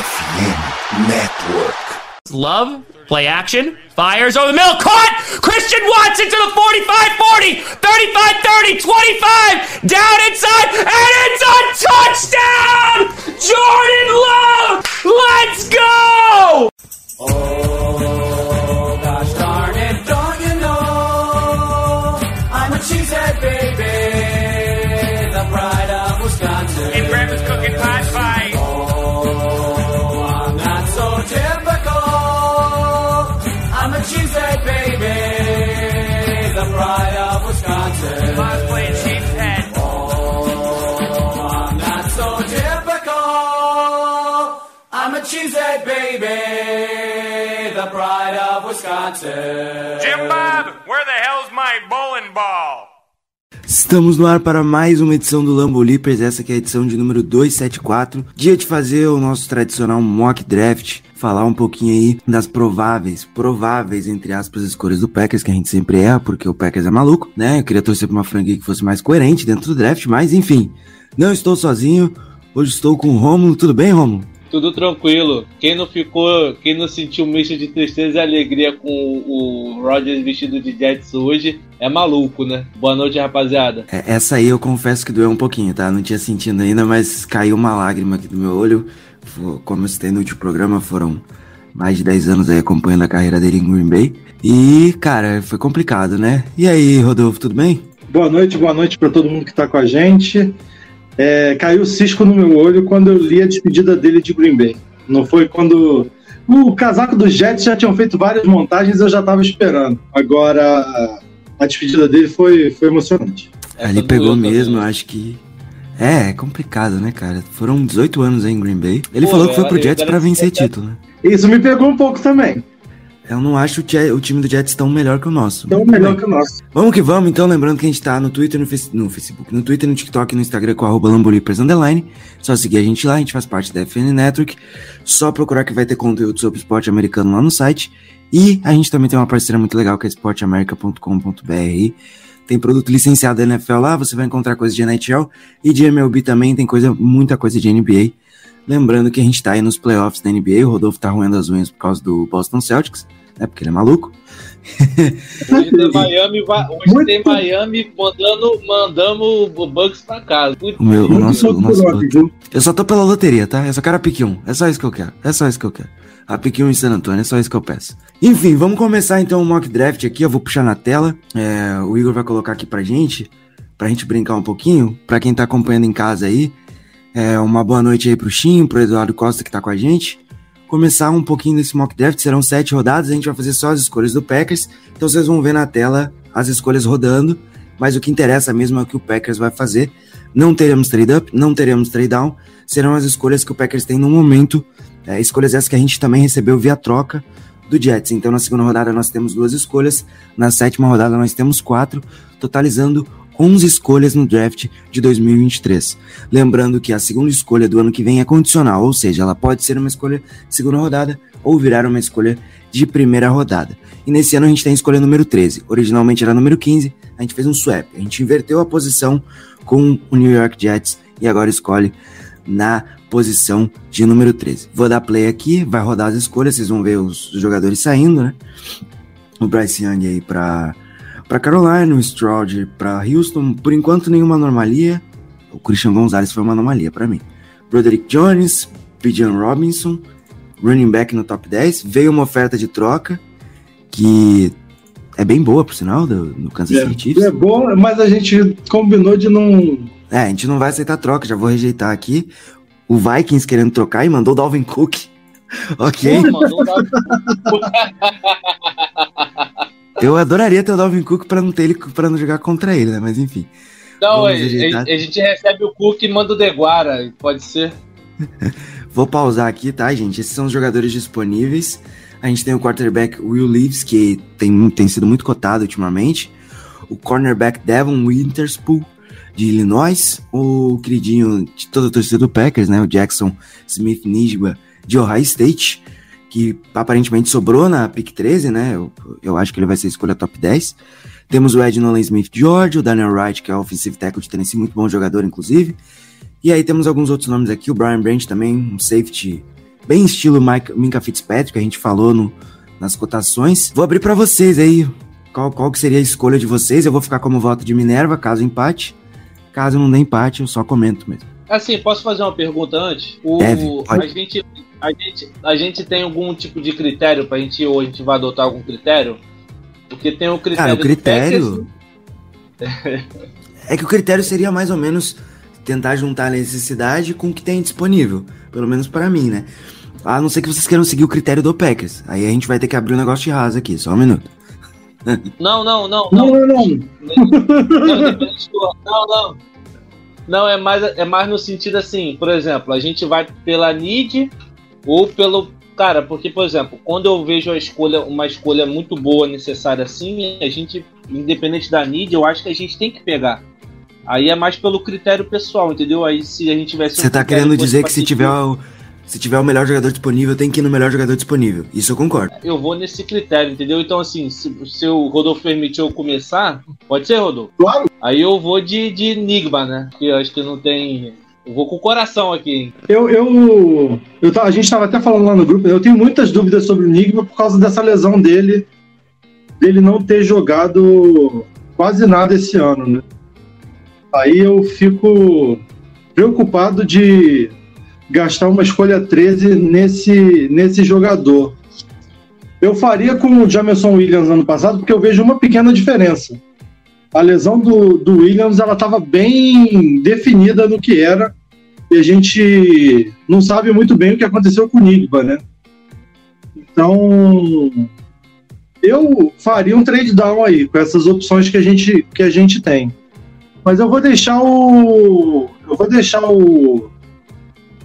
FM Network. Love, play action, fires over the middle, caught! Christian Watson to the 45 40, 35 30, 25, down inside, and it's a touchdown! Jordan Love! Let's go! Oh, cheesehead baby, the pride of Wisconsin. Jim Bob, where the hell's my bowling ball? Estamos no ar para mais uma edição do Lambo Leapers, essa que é a edição de número 274. Dia de fazer o nosso tradicional mock draft, falar um pouquinho aí das prováveis, prováveis, entre aspas, escolhas do Packers, que a gente sempre erra, porque o Packers é maluco, né? Eu queria torcer pra uma franquia que fosse mais coerente dentro do draft, mas enfim, não estou sozinho, hoje estou com o Romulo, tudo bem, Romulo? Tudo tranquilo. Quem não ficou, quem não sentiu um misto de tristeza e alegria com o, o Rodgers vestido de Jets hoje é maluco, né? Boa noite, rapaziada. É, essa aí eu confesso que doeu um pouquinho, tá? Não tinha sentido ainda, mas caiu uma lágrima aqui do meu olho. Como eu citei no último programa, foram mais de 10 anos aí acompanhando a carreira dele em Green Bay. E, cara, foi complicado, né? E aí, Rodolfo, tudo bem? Boa noite, boa noite para todo mundo que está com a gente. É, caiu o cisco no meu olho quando eu li a despedida dele de Green Bay. Não foi quando. O casaco dos Jets já tinham feito várias montagens eu já estava esperando. Agora, a despedida dele foi, foi emocionante. Essa Ali pegou doeu também. mesmo, eu acho que. É, é complicado, né, cara? Foram 18 anos aí em Green Bay. Ele Pô, falou que foi ela- pro Jets pra vencer título, né? Isso me pegou um pouco também. Eu não acho o, o time do Jets tão melhor que o nosso. Muito melhor bem. que o nosso. Vamos que vamos, então, lembrando que a gente tá no Twitter, no, no Facebook, no Twitter, no TikTok no Instagram com arroba Underline. Só seguir a gente lá, a gente faz parte da FN Network. Só procurar que vai ter conteúdo sobre esporte americano lá no site. E a gente também tem uma parceira muito legal que é esporteamerica.com.br. Tem produto licenciado da NFL lá, você vai encontrar coisas de NHL e de MLB também, tem coisa, muita coisa de NBA. Lembrando que a gente tá aí nos playoffs da NBA, o Rodolfo tá roendo as unhas por causa do Boston Celtics, né, porque ele é maluco. Hoje tem Miami, va- hoje Muito- tem Miami mandando, mandamos o Bucks pra casa. O meu, o nosso, o nosso? Eu só tô pela loteria, tá? Eu só quero a pique 1. É só isso que eu quero. É só isso que eu quero. A pique 1 em San Antônio, é só isso que eu peço. Enfim, vamos começar então o mock draft aqui. Eu vou puxar na tela. É, o Igor vai colocar aqui pra gente, pra gente brincar um pouquinho. Pra quem tá acompanhando em casa aí, é, uma boa noite aí pro Chinho, pro Eduardo Costa que tá com a gente. Começar um pouquinho desse mock draft, serão sete rodadas, a gente vai fazer só as escolhas do Packers. Então vocês vão ver na tela as escolhas rodando. Mas o que interessa mesmo é o que o Packers vai fazer. Não teremos trade up, não teremos trade down. Serão as escolhas que o Packers tem no momento. É, escolhas essas que a gente também recebeu via troca do Jets. Então na segunda rodada nós temos duas escolhas. Na sétima rodada nós temos quatro, totalizando 11 escolhas no draft de 2023. Lembrando que a segunda escolha do ano que vem é condicional, ou seja, ela pode ser uma escolha de segunda rodada ou virar uma escolha de primeira rodada. E nesse ano a gente tem a escolha número 13. Originalmente era número 15, a gente fez um swap. A gente inverteu a posição com o New York Jets e agora escolhe na posição de número 13. Vou dar play aqui, vai rodar as escolhas, vocês vão ver os jogadores saindo, né? O Bryce Young aí para para Carolina, o Stroud para Houston, por enquanto nenhuma anomalia. O Christian Gonzalez foi uma anomalia para mim. Broderick Jones, Bijan Robinson, running back no top 10. Veio uma oferta de troca que é bem boa, por sinal, do, do Kansas City Chiefs. É bom, mas a gente combinou de não. É, a gente não vai aceitar troca, já vou rejeitar aqui. O Vikings querendo trocar e mandou o Dalvin Cook. ok. Pô, mano, não dá- Eu adoraria ter o Dalvin Cook pra não ter ele para não jogar contra ele, né? Mas enfim. Não, a, ajeitar. a- a gente recebe o Cook e manda o Deguara, pode ser. Vou pausar aqui, tá, gente? Esses são os jogadores disponíveis. A gente tem o quarterback Will Leaves, que tem, tem sido muito cotado ultimamente. O cornerback Devon Winterspool, de Illinois. O queridinho de toda a torcida do Packers, né? O Jackson Smith Nijba, de Ohio State. Que aparentemente sobrou na pick 13, né? Eu, eu acho que ele vai ser escolha top 10. Temos o Ed Nolan Smith de Georgia, o Daniel Wright, que é o offensive tackle de Tennessee, muito bom jogador, inclusive. E aí temos alguns outros nomes aqui, o Brian Branch também, um safety bem estilo Mike, Minka Fitzpatrick, que a gente falou no, nas cotações. Vou abrir para vocês aí qual, qual que seria a escolha de vocês. Eu vou ficar como voto de Minerva, caso empate. Caso não dê empate, eu só comento mesmo. Assim, posso fazer uma pergunta antes? O, Deve, a, pode. gente, a, gente, a gente tem algum tipo de critério pra gente, ou a gente vai adotar algum critério? Porque tem o critério. Cara, o critério. É que o critério seria mais ou menos tentar juntar a necessidade com o que tem disponível. Pelo menos para mim, né? A não ser que vocês queiram seguir o critério do Packers. Aí a gente vai ter que abrir um negócio de rasa aqui, só um minuto. Não, não, não, Não, não. não, não. Não, não. Não, é mais, é mais no sentido assim, por exemplo, a gente vai pela need ou pelo. Cara, porque, por exemplo, quando eu vejo a escolha, uma escolha muito boa, necessária assim, a gente, independente da need, eu acho que a gente tem que pegar. Aí é mais pelo critério pessoal, entendeu? Aí se a gente tivesse. um Você tá critério querendo dizer que se tiver o, se tiver o melhor jogador disponível, tem que ir no melhor jogador disponível. Isso eu concordo. Eu vou nesse critério, entendeu? Então, assim, se, se o Rodolfo permitir eu começar, pode ser, Rodolfo? Claro. Aí eu vou de, de Enigma, né? Que eu acho que não tem. Eu vou com o coração aqui? Eu, eu, eu a gente estava até falando lá no grupo, eu tenho muitas dúvidas sobre o Enigma por causa dessa lesão dele, dele não ter jogado quase nada esse ano, né? Aí eu fico preocupado de gastar uma escolha 13 nesse, nesse jogador. Eu faria com o Jamerson Williams ano passado, porque eu vejo uma pequena diferença. A lesão do, do Williams ela estava bem definida no que era, e a gente não sabe muito bem o que aconteceu com o Nigba, né? Então, eu faria um trade down aí, com essas opções que a gente, que a gente tem. Mas eu vou deixar o. Eu vou deixar o.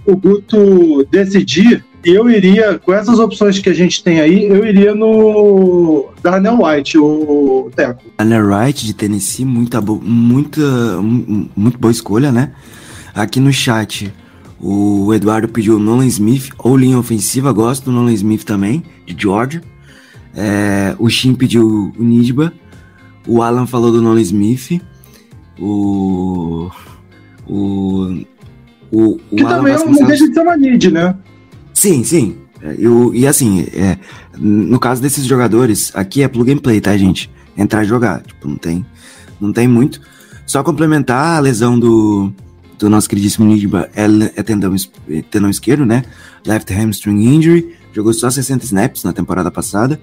O Guto decidir. E eu iria, com essas opções que a gente tem aí, eu iria no Darnell White, o Teco. Daniel Wright de Tennessee, muita, bo- muita, mu- muito boa escolha, né? Aqui no chat, o Eduardo pediu o Nolan Smith ou linha ofensiva, gosto do Nolan Smith também, de Georgia. É, o Shin pediu o Nidba, o Alan falou do Nolan Smith, o. O. O, o Que Alan também não deixa de ser uma need, né? Sim, sim. É, Eu, e assim, é, no caso desses jogadores, aqui é plug and play, tá, gente? Entrar e jogar. Tipo, não tem, não tem muito. Só complementar a lesão do, do nosso queridíssimo Nidba é, tendão, é tendão esquerdo, né? Left hamstring injury. Jogou só 60 snaps na temporada passada.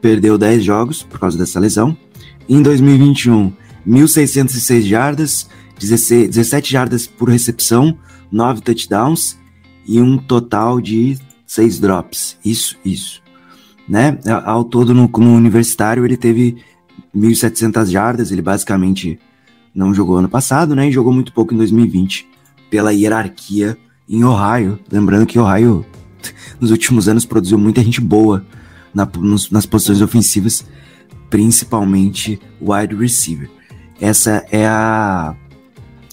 Perdeu 10 jogos por causa dessa lesão. Em 2021, 1.606 jardas, 16, 17 jardas por recepção, 9 touchdowns e um total de seis drops. Isso, isso. Né? Ao todo, no, no universitário, ele teve 1.700 jardas. Ele basicamente não jogou ano passado, né? E jogou muito pouco em 2020, pela hierarquia em Ohio. Lembrando que Ohio, nos últimos anos, produziu muita gente boa na- nos- nas posições ofensivas, principalmente wide receiver. Essa é a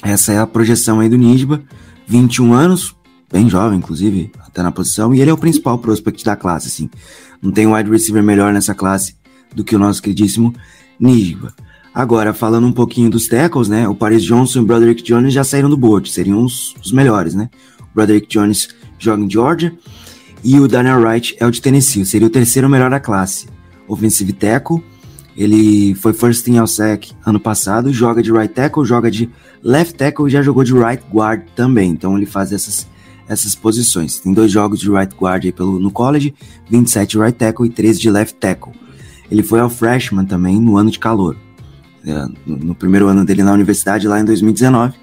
essa é a projeção aí do Nisba, 21 anos, bem jovem, inclusive, até na posição, e ele é o principal prospect da classe, assim. Não tem wide receiver melhor nessa classe do que o nosso queridíssimo Nisba. Agora, falando um pouquinho dos tackles, né? O Paris Johnson e o Broderick Jones já saíram do board, seriam os, os melhores, né? O Broderick Jones joga em Georgia e o Daniel Wright é o de Tennessee, seria o terceiro melhor da classe. Offensive tackle, ele foi first team all sec ano passado, joga de right tackle, joga de left tackle e já jogou de right guard também. Então ele faz essas, essas posições. Tem dois jogos de right guard aí pelo, no college, 27 de right tackle e 13 de left tackle. Ele foi ao freshman também no ano de calor. É, no, primeiro ano dele na universidade, lá em 2019.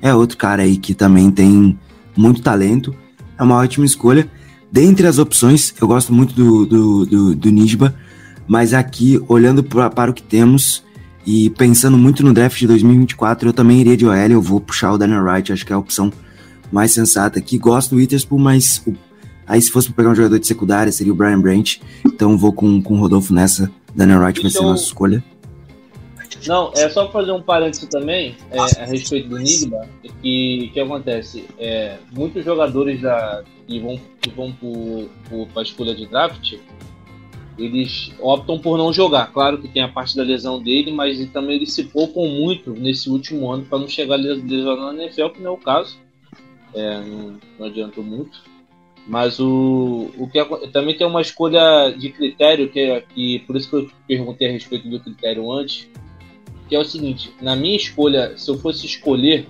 É outro cara aí que também tem muito talento. É uma ótima escolha. Dentre as opções, eu gosto muito do, do, do, do Nisba, mas aqui, olhando pra, para o que temos e pensando muito no draft de 2024, eu também iria de OL, eu vou puxar o Daniel Wright, acho que é a opção mais sensata aqui. Gosto do Witherspoon, mas o- aí se fosse pra pegar um jogador de secundária, seria o Brian Branch, então vou com, com o Rodolfo nessa. Daniel Wright vai ser a Então- nossa escolha. Não, é só fazer um parênteses também é, a respeito do Nigma, que que acontece? É, muitos jogadores da, que vão, que vão para a escolha de draft, eles optam por não jogar. Claro que tem a parte da lesão dele, mas também eles se poupam muito nesse último ano para não chegar les- lesionado na NFL, que não é o caso. É, não, não adiantou muito. Mas o, o que também tem uma escolha de critério, que, é- que por isso que eu perguntei a respeito do critério antes, que é o seguinte, na minha escolha, se eu fosse escolher,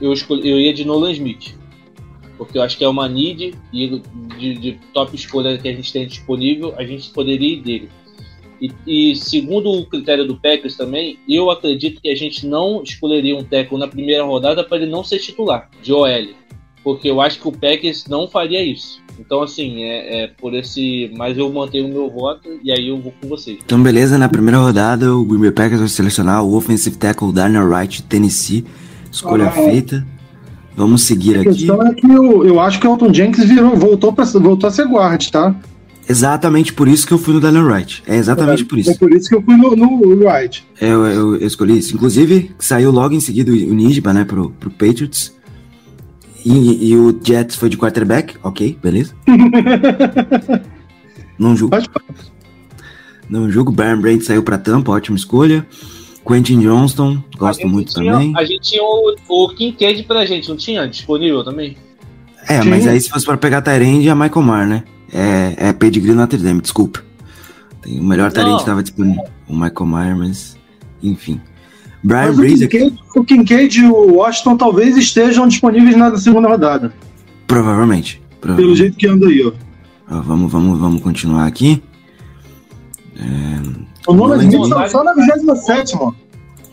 eu, escolhi, eu ia de Nolan Smith. Porque eu acho que é uma need e de, de top escolha que a gente tem disponível, a gente poderia ir dele. E, e segundo o critério do Packers também, eu acredito que a gente não escolheria um tackle na primeira rodada para ele não ser titular de OL. Porque eu acho que o Packers não faria isso. Então, assim, é, é por esse. Mas eu mantenho o meu voto e aí eu vou com vocês. Então, beleza, na primeira rodada, o Green Bay Packers vai selecionar o offensive tackle Darnell Wright Tennessee. Escolha Ah. feita. Vamos seguir A aqui. questão é que eu, eu acho que o Elton Jenkins virou, voltou, pra, voltou a ser guard, tá? Exatamente por isso que eu fui no Darnell Wright. É exatamente por É isso. por isso que eu fui no, no Wright. Eu, eu, eu escolhi isso. Inclusive, saiu logo em seguida o o Nijba, né, pro, pro Patriots. E, e o Jets foi de quarterback. Ok, beleza. Não julgo. Pode Não julgo. Baron Brand saiu pra Tampa, ótima escolha. Quentin Johnston, gosto muito tinha- também. A gente tinha o, o Kincaid pra gente, não tinha disponível também? É, Sim. mas aí se fosse pra pegar Tyrande, é Michael Mar, né? É, é pedigree Notre Dame, desculpa. Tem o melhor Tyrande Não. que tava disponível. O Michael Mayer, mas... Enfim. Brian Mas o Breeze aqui, Kincaid, o Kincaid e o Washington talvez estejam disponíveis na segunda rodada. provavelmente. Pelo provavelmente. jeito que anda aí, ó. Ó, vamos, vamos, vamos continuar aqui. O Nolan Smith tá só na 27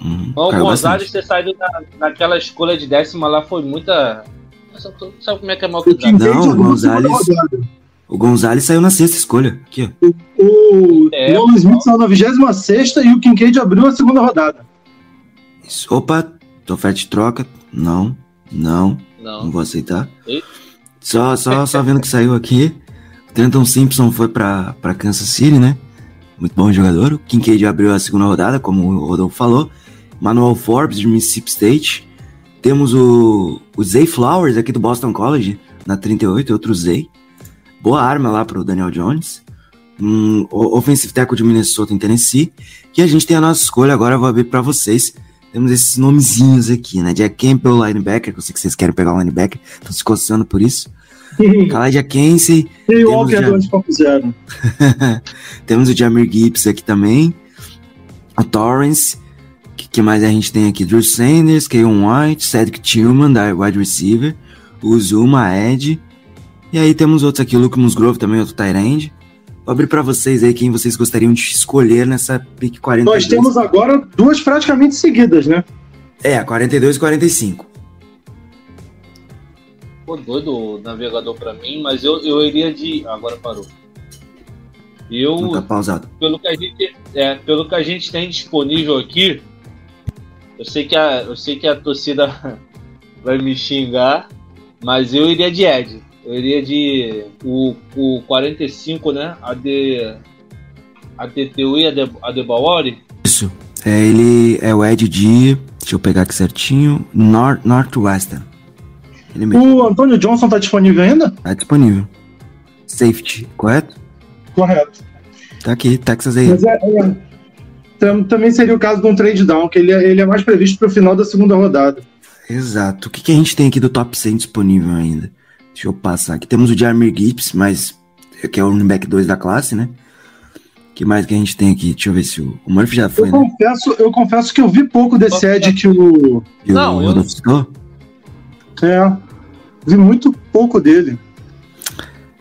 Hum, Não, o Gonzalez ter saído na, naquela escolha de décima lá foi muita. Sabe, sabe como é que é mal O? Kincaid Não, o a segunda Gonzalez- rodada. O Gonzalez saiu na sexta escolha. Aqui, ó. O É. Nolan Smith saiu na 26 e o Kincaid abriu a segunda rodada. Opa, oferta de troca. Não, não, não Não. vou aceitar. Eita. Só, só, só vendo que saiu aqui. O Trenton Simpson foi pra, pra Kansas City, né? Muito bom jogador. O Kincaid abriu a segunda rodada, como o Rodolfo falou. Manuel Forbes, de Mississippi State. Temos o, o Zay Flowers, aqui do Boston College, na 38, outro Zay. Boa arma lá pro Daniel Jones. Um o- offensive tackle de Minnesota em Tennessee. E a gente tem a nossa escolha, agora eu vou abrir pra vocês. Temos esses nomezinhos aqui, né? Jack Campbell, linebacker, que eu sei que vocês querem pegar o linebacker, estão se coçando por isso. Khalid Kense, E o Walker já. do 2.0. temos o Jamir Gibbs aqui também. O Torrance. O que, que mais a gente tem aqui? Drew Sanders, Keon White, Cedric Tillman, da wide receiver. O Zuma, Ed. E aí temos outros aqui, o Luke Musgrove também, outro Tyrande. Vou abrir pra vocês aí quem vocês gostariam de escolher nessa pick 42. Nós temos agora duas praticamente seguidas, né? É, 42 e 45. Ficou doido o navegador pra mim, mas eu, eu iria de. Agora parou. Eu, Não tá pausado. pelo que a gente, é, pelo que a gente tem disponível aqui, eu sei que a, eu sei que a torcida vai me xingar, mas eu iria de Ed. Eu iria de o, o 45, né? A de a DTU e a de, a Debaori. Isso. É, ele é o Ed de. Deixa eu pegar aqui certinho. North, Northwestern. Ele mesmo. O Antônio Johnson tá disponível ainda? Tá disponível. Safety, correto? Correto. Tá aqui, Texas aí. Mas é, é, tam- também seria o caso de um trade down, que ele é, ele é mais previsto para o final da segunda rodada. Exato. O que, que a gente tem aqui do top 100 disponível ainda? Deixa eu passar aqui. Temos o Jarmir Gibbs, mas que é o running back 2 da classe, né? O que mais que a gente tem aqui? Deixa eu ver se o, o Murphy já foi, Eu né? confesso, eu confesso que eu vi pouco desse Ed que o. Não, o Rodolfo citou? É. Vi muito pouco dele.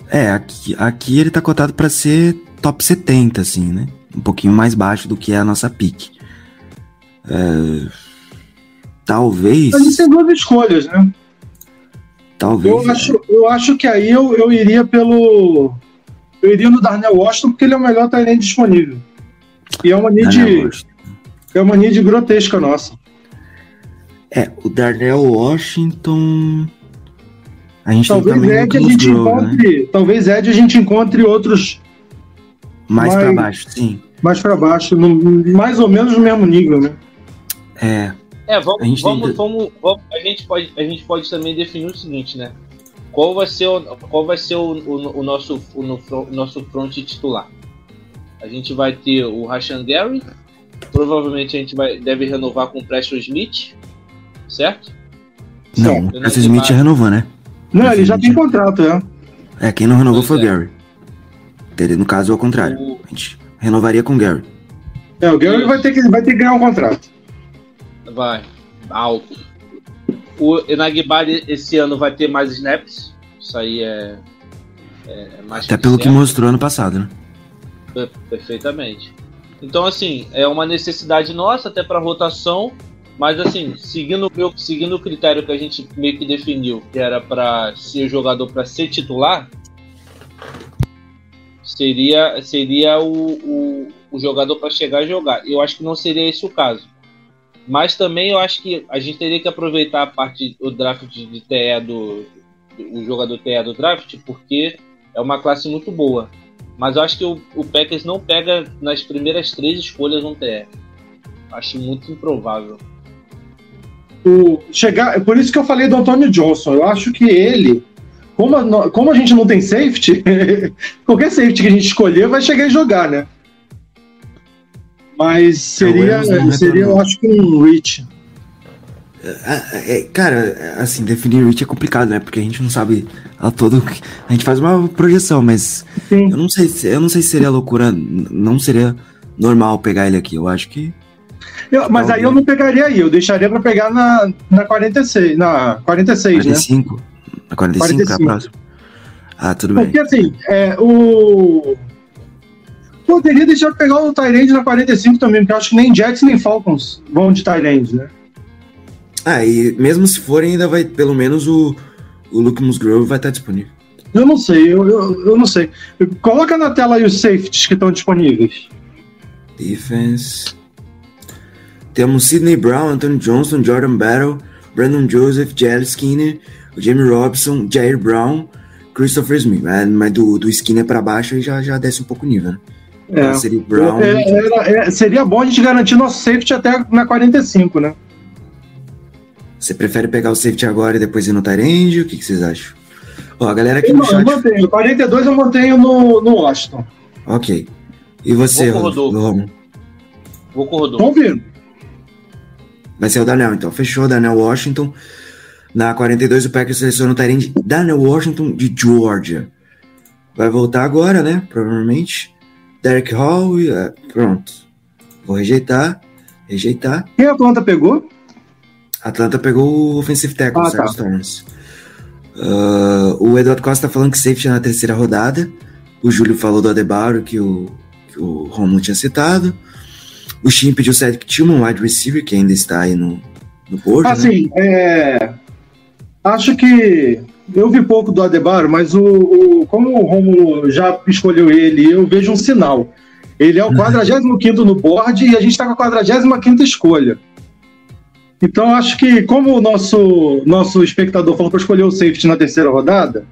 É, aqui, aqui ele tá cotado pra ser top 70, assim, né? Um pouquinho mais baixo do que é a nossa pick. É, talvez. A gente tem duas escolhas, né? Talvez. Eu acho, eu acho que aí eu, eu iria pelo. Eu iria no Darnell Washington porque ele é o melhor talento disponível. E é uma need, é uma need grotesca nossa. É, o Darnell Washington. A gente Talvez tem Ed a gente Grove, né? encontre. Talvez Ed a gente encontre outros Mais pra mais- baixo, sim. mais para baixo, no- mais ou menos no mesmo nível, né? É, É, vamos, A gente vamos, vamos, vamos- a gente pode, a gente pode também definir o seguinte, né? Qual vai ser o, qual vai ser o, o, o nosso, o, no- o nosso front titular? A gente vai ter o Rashan Gary, provavelmente a gente vai, deve renovar com o Preston Smith, certo? não, o Preston Smith mais. já renovou, né? Não, ele já tem contrato, é. É, quem não renovou foi o Gary. Teria- No caso, é o contrário. A gente renovaria com o Gary. É, o Gary vai ter, que, vai ter que ganhar um contrato. Vai. Alto. O Enagbari esse ano vai ter mais snaps. Isso aí é. é mais Até pelo que certo. mostrou ano passado, né? Per- Perfeitamente. Então, assim, é uma necessidade nossa até para rotação, mas assim, seguindo o meu, seguindo o critério que a gente meio que definiu, que era para ser jogador para ser titular, seria seria o, o, o jogador para chegar e jogar. Eu acho que não seria esse o caso. Mas também eu acho que a gente teria que aproveitar a parte do draft de, TE do, do o jogador TE do draft, porque é uma classe muito boa. Mas eu acho que o, o Packers não pega nas primeiras três escolhas um TE. Acho muito improvável. O, chegar, por isso que eu falei do Antônio Johnson. Eu acho que ele, como a, como a gente não tem safety, qualquer safety que a gente escolher vai chegar e jogar, né? Mas seria, Williams não seria eu acho que um reach. É, é, cara, assim, definir reach é complicado, né? Porque a gente não sabe a todo. A gente faz uma projeção, mas Sim. eu não sei se, eu não sei se seria loucura, não seria normal pegar ele aqui. Eu acho que. Eu- mas aí eu não pegaria aí, eu deixaria pra pegar na, na 46, na 46, né? 45. A 45, é a 45. próxima. Ah, tudo bem. Porque assim, é, o. Poderia deixar pegar o Tyrande na 45 também, porque eu acho que nem Jets nem Falcons vão de Tyrande, né? Ah, e mesmo se for, ainda vai. Pelo menos o, o Luke Musgrove vai estar disponível. Eu não sei, eu, eu, eu não sei. Coloca na tela aí os safeties que estão disponíveis. Defense. Temos Sidney Brown, Anthony Johnson, Jordan Battle, Brandon Joseph, Jael Skinner, Jamie Robson, Jair Brown, Christopher Smith. Mas do, do Skinner pra baixo aí já, já desce um pouco o nível, né? É. Seria Brown. É, era- é, seria bom a gente garantir nosso safety até na 45, né? Você prefere pegar o safety agora e depois ir no Tyrande? O que, que vocês acham? Ó, a galera aqui Eu, no eu chat. mantenho. 42 eu mantenho no, no Washington. Ok. E você, Vou com o Rodolfo. Vou com o Rodolfo. Vamos ver. Vai ser o Daniel, então. Fechou, Daniel Washington. Na 42, o Packers seleciona o Tyrande Daniel Washington de Georgia. Vai voltar agora, né? Provavelmente. Derek Hall. e, é, pronto. Vou rejeitar. Rejeitar. Quem a Atlanta pegou? Atlanta pegou o offensive tackle, Ah, Cyrus tá. Torrance. Ah, o Eduardo Costa tá falando que safety na terceira rodada. O Júlio falou do Adebayo, que o, que o Romulo tinha citado. O Shin pediu o Cedric Tillman, wide receiver, que ainda está aí no, no board. né? Assim, é, acho que eu vi pouco do Adebayo, mas o, o- como o Romulo já escolheu ele, eu vejo um sinal. Ele é o 45 no board e a gente está com a 45 escolha. Então acho que, como o nosso, nosso espectador falou para escolher o safety na terceira rodada,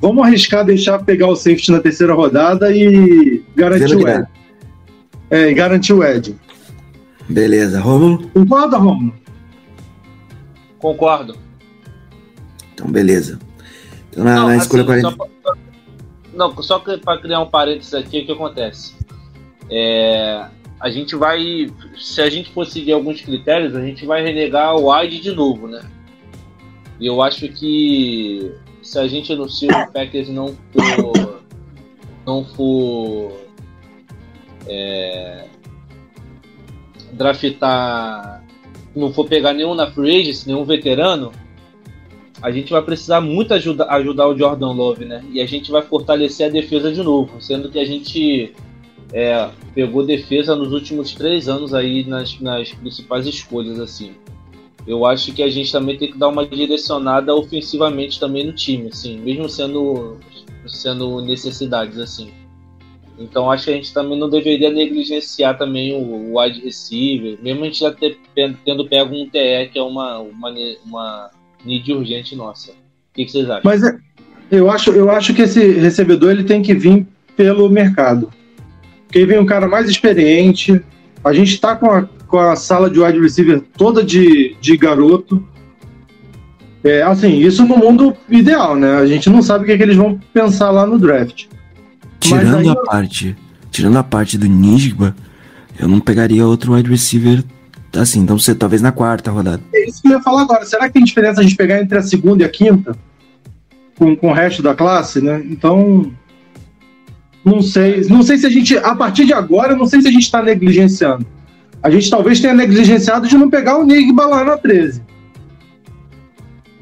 vamos arriscar deixar pegar o safety na terceira rodada e garantir o. Ed. É, e garantir o Ed. Beleza, Romulo? Concorda, Romulo? Concordo. Então, beleza. Então, na, Não, na escolha assim, 40. só pra- não, só para criar um parênteses aqui, o que acontece? É, a gente vai, se a gente for seguir alguns critérios, a gente vai renegar o wide de novo, né? E eu acho que se a gente se o Packers não for, não for é, draftar, não for pegar nenhum na free agency, nenhum veterano, a gente vai precisar muito ajuda, ajudar o Jordan Love, né? E a gente vai fortalecer a defesa de novo, sendo que a gente é, pegou defesa nos últimos três anos aí nas, nas principais escolhas, assim. Eu acho que a gente também tem que dar uma direcionada ofensivamente também no time, assim, mesmo sendo, sendo necessidades, assim. Então acho que a gente também não deveria negligenciar também o, wide receiver, mesmo a gente já ter, tendo pego um TE, que é uma, uma, uma need urgente nossa. O que, que vocês acham? Mas é- eu acho, eu acho que esse recebedor ele tem que vir pelo mercado. Porque aí vem um cara mais experiente. A gente tá com a, com a sala de wide receiver toda de, de garoto. É, assim, isso no mundo ideal, né? A gente não sabe o que, é que eles vão pensar lá no draft. Tirando aí a parte. Tirando a parte do Nijba, eu não pegaria outro wide receiver assim. Então, você talvez na quarta rodada. É isso que eu ia falar agora. Será que tem diferença a gente pegar entre a segunda e a quinta? com, com o resto da classe, né? Então, não sei, não sei se a gente, a partir de agora, não sei se a gente está negligenciando. A gente talvez tenha negligenciado de não pegar o Nigba lá na 13.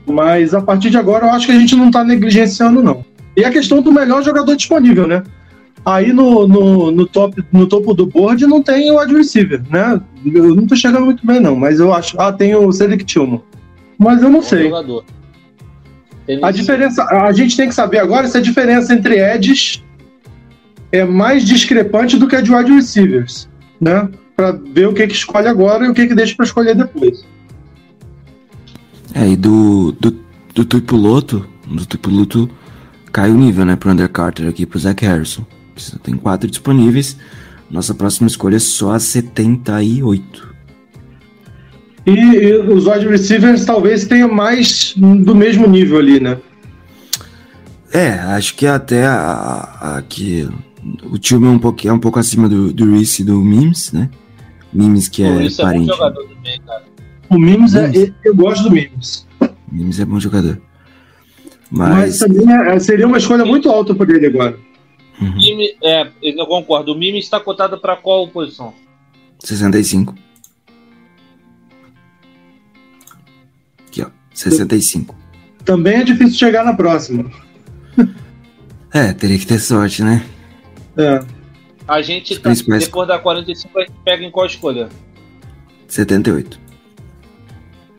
Mas a partir de agora, eu acho que a gente não está negligenciando, não. E a questão do melhor jogador disponível, né? Aí no, no, no, top, no topo do board não tem o wide receiver, né? Eu não tô chegando muito bem, não, mas eu acho. Ah, tem o Cedric Tillman. Mas eu não Bom sei. jogador. A diferença, a gente tem que saber agora se a diferença entre edges é mais discrepante do que a de wide receivers, né? Pra ver o que que escolhe agora e o que que deixa pra escolher depois. É, e do, do, do Tuipuloto, do Tuipuloto cai o nível, né, pro Under Carter aqui, pro Zach Harrison. Tem quatro disponíveis. Nossa próxima escolha é só a 78. E, e os wide receivers talvez tenham mais do mesmo nível ali, né? É, acho que até a, a, a que o Tillman é um pouco, é um pouco acima do, do Reese e do Mims, né? Mims que é isso é bom parente. jogador também, cara. O Mims, é, eu gosto do Mims. Mims é bom jogador. Mas, Mas, também é- seria uma escolha muito alta por ele agora. Uhum, Mime, é, eu concordo. O Mime está cotado para qual posição? 65. Aqui, ó. 65. Também é difícil chegar na próxima. É, teria que ter sorte, né? É. A gente, tá, principais- depois da 45, a gente pega em qual escolha? 78.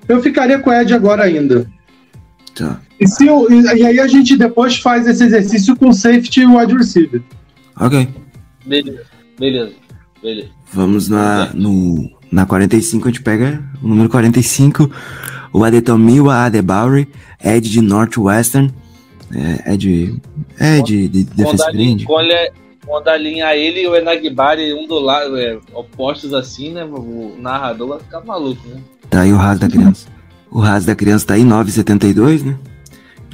Eu ficaria com o Ed agora ainda. Tá. E, se eu- e- aí a gente depois faz esse exercício com safety e wide receiver. Ok. Beleza, beleza, beleza. Vamos na, no, na 45, a gente pega o número 45, o Adetomiwa Adebauri, Ed de Northwestern, é, Ed, é de, de defensive quando alinhar ele e o Enagbari um do lado, é, opostos assim, né? O narrador vai ficar maluco, né? Tá aí o raso da criança. O raso da criança tá aí, 9,72, né?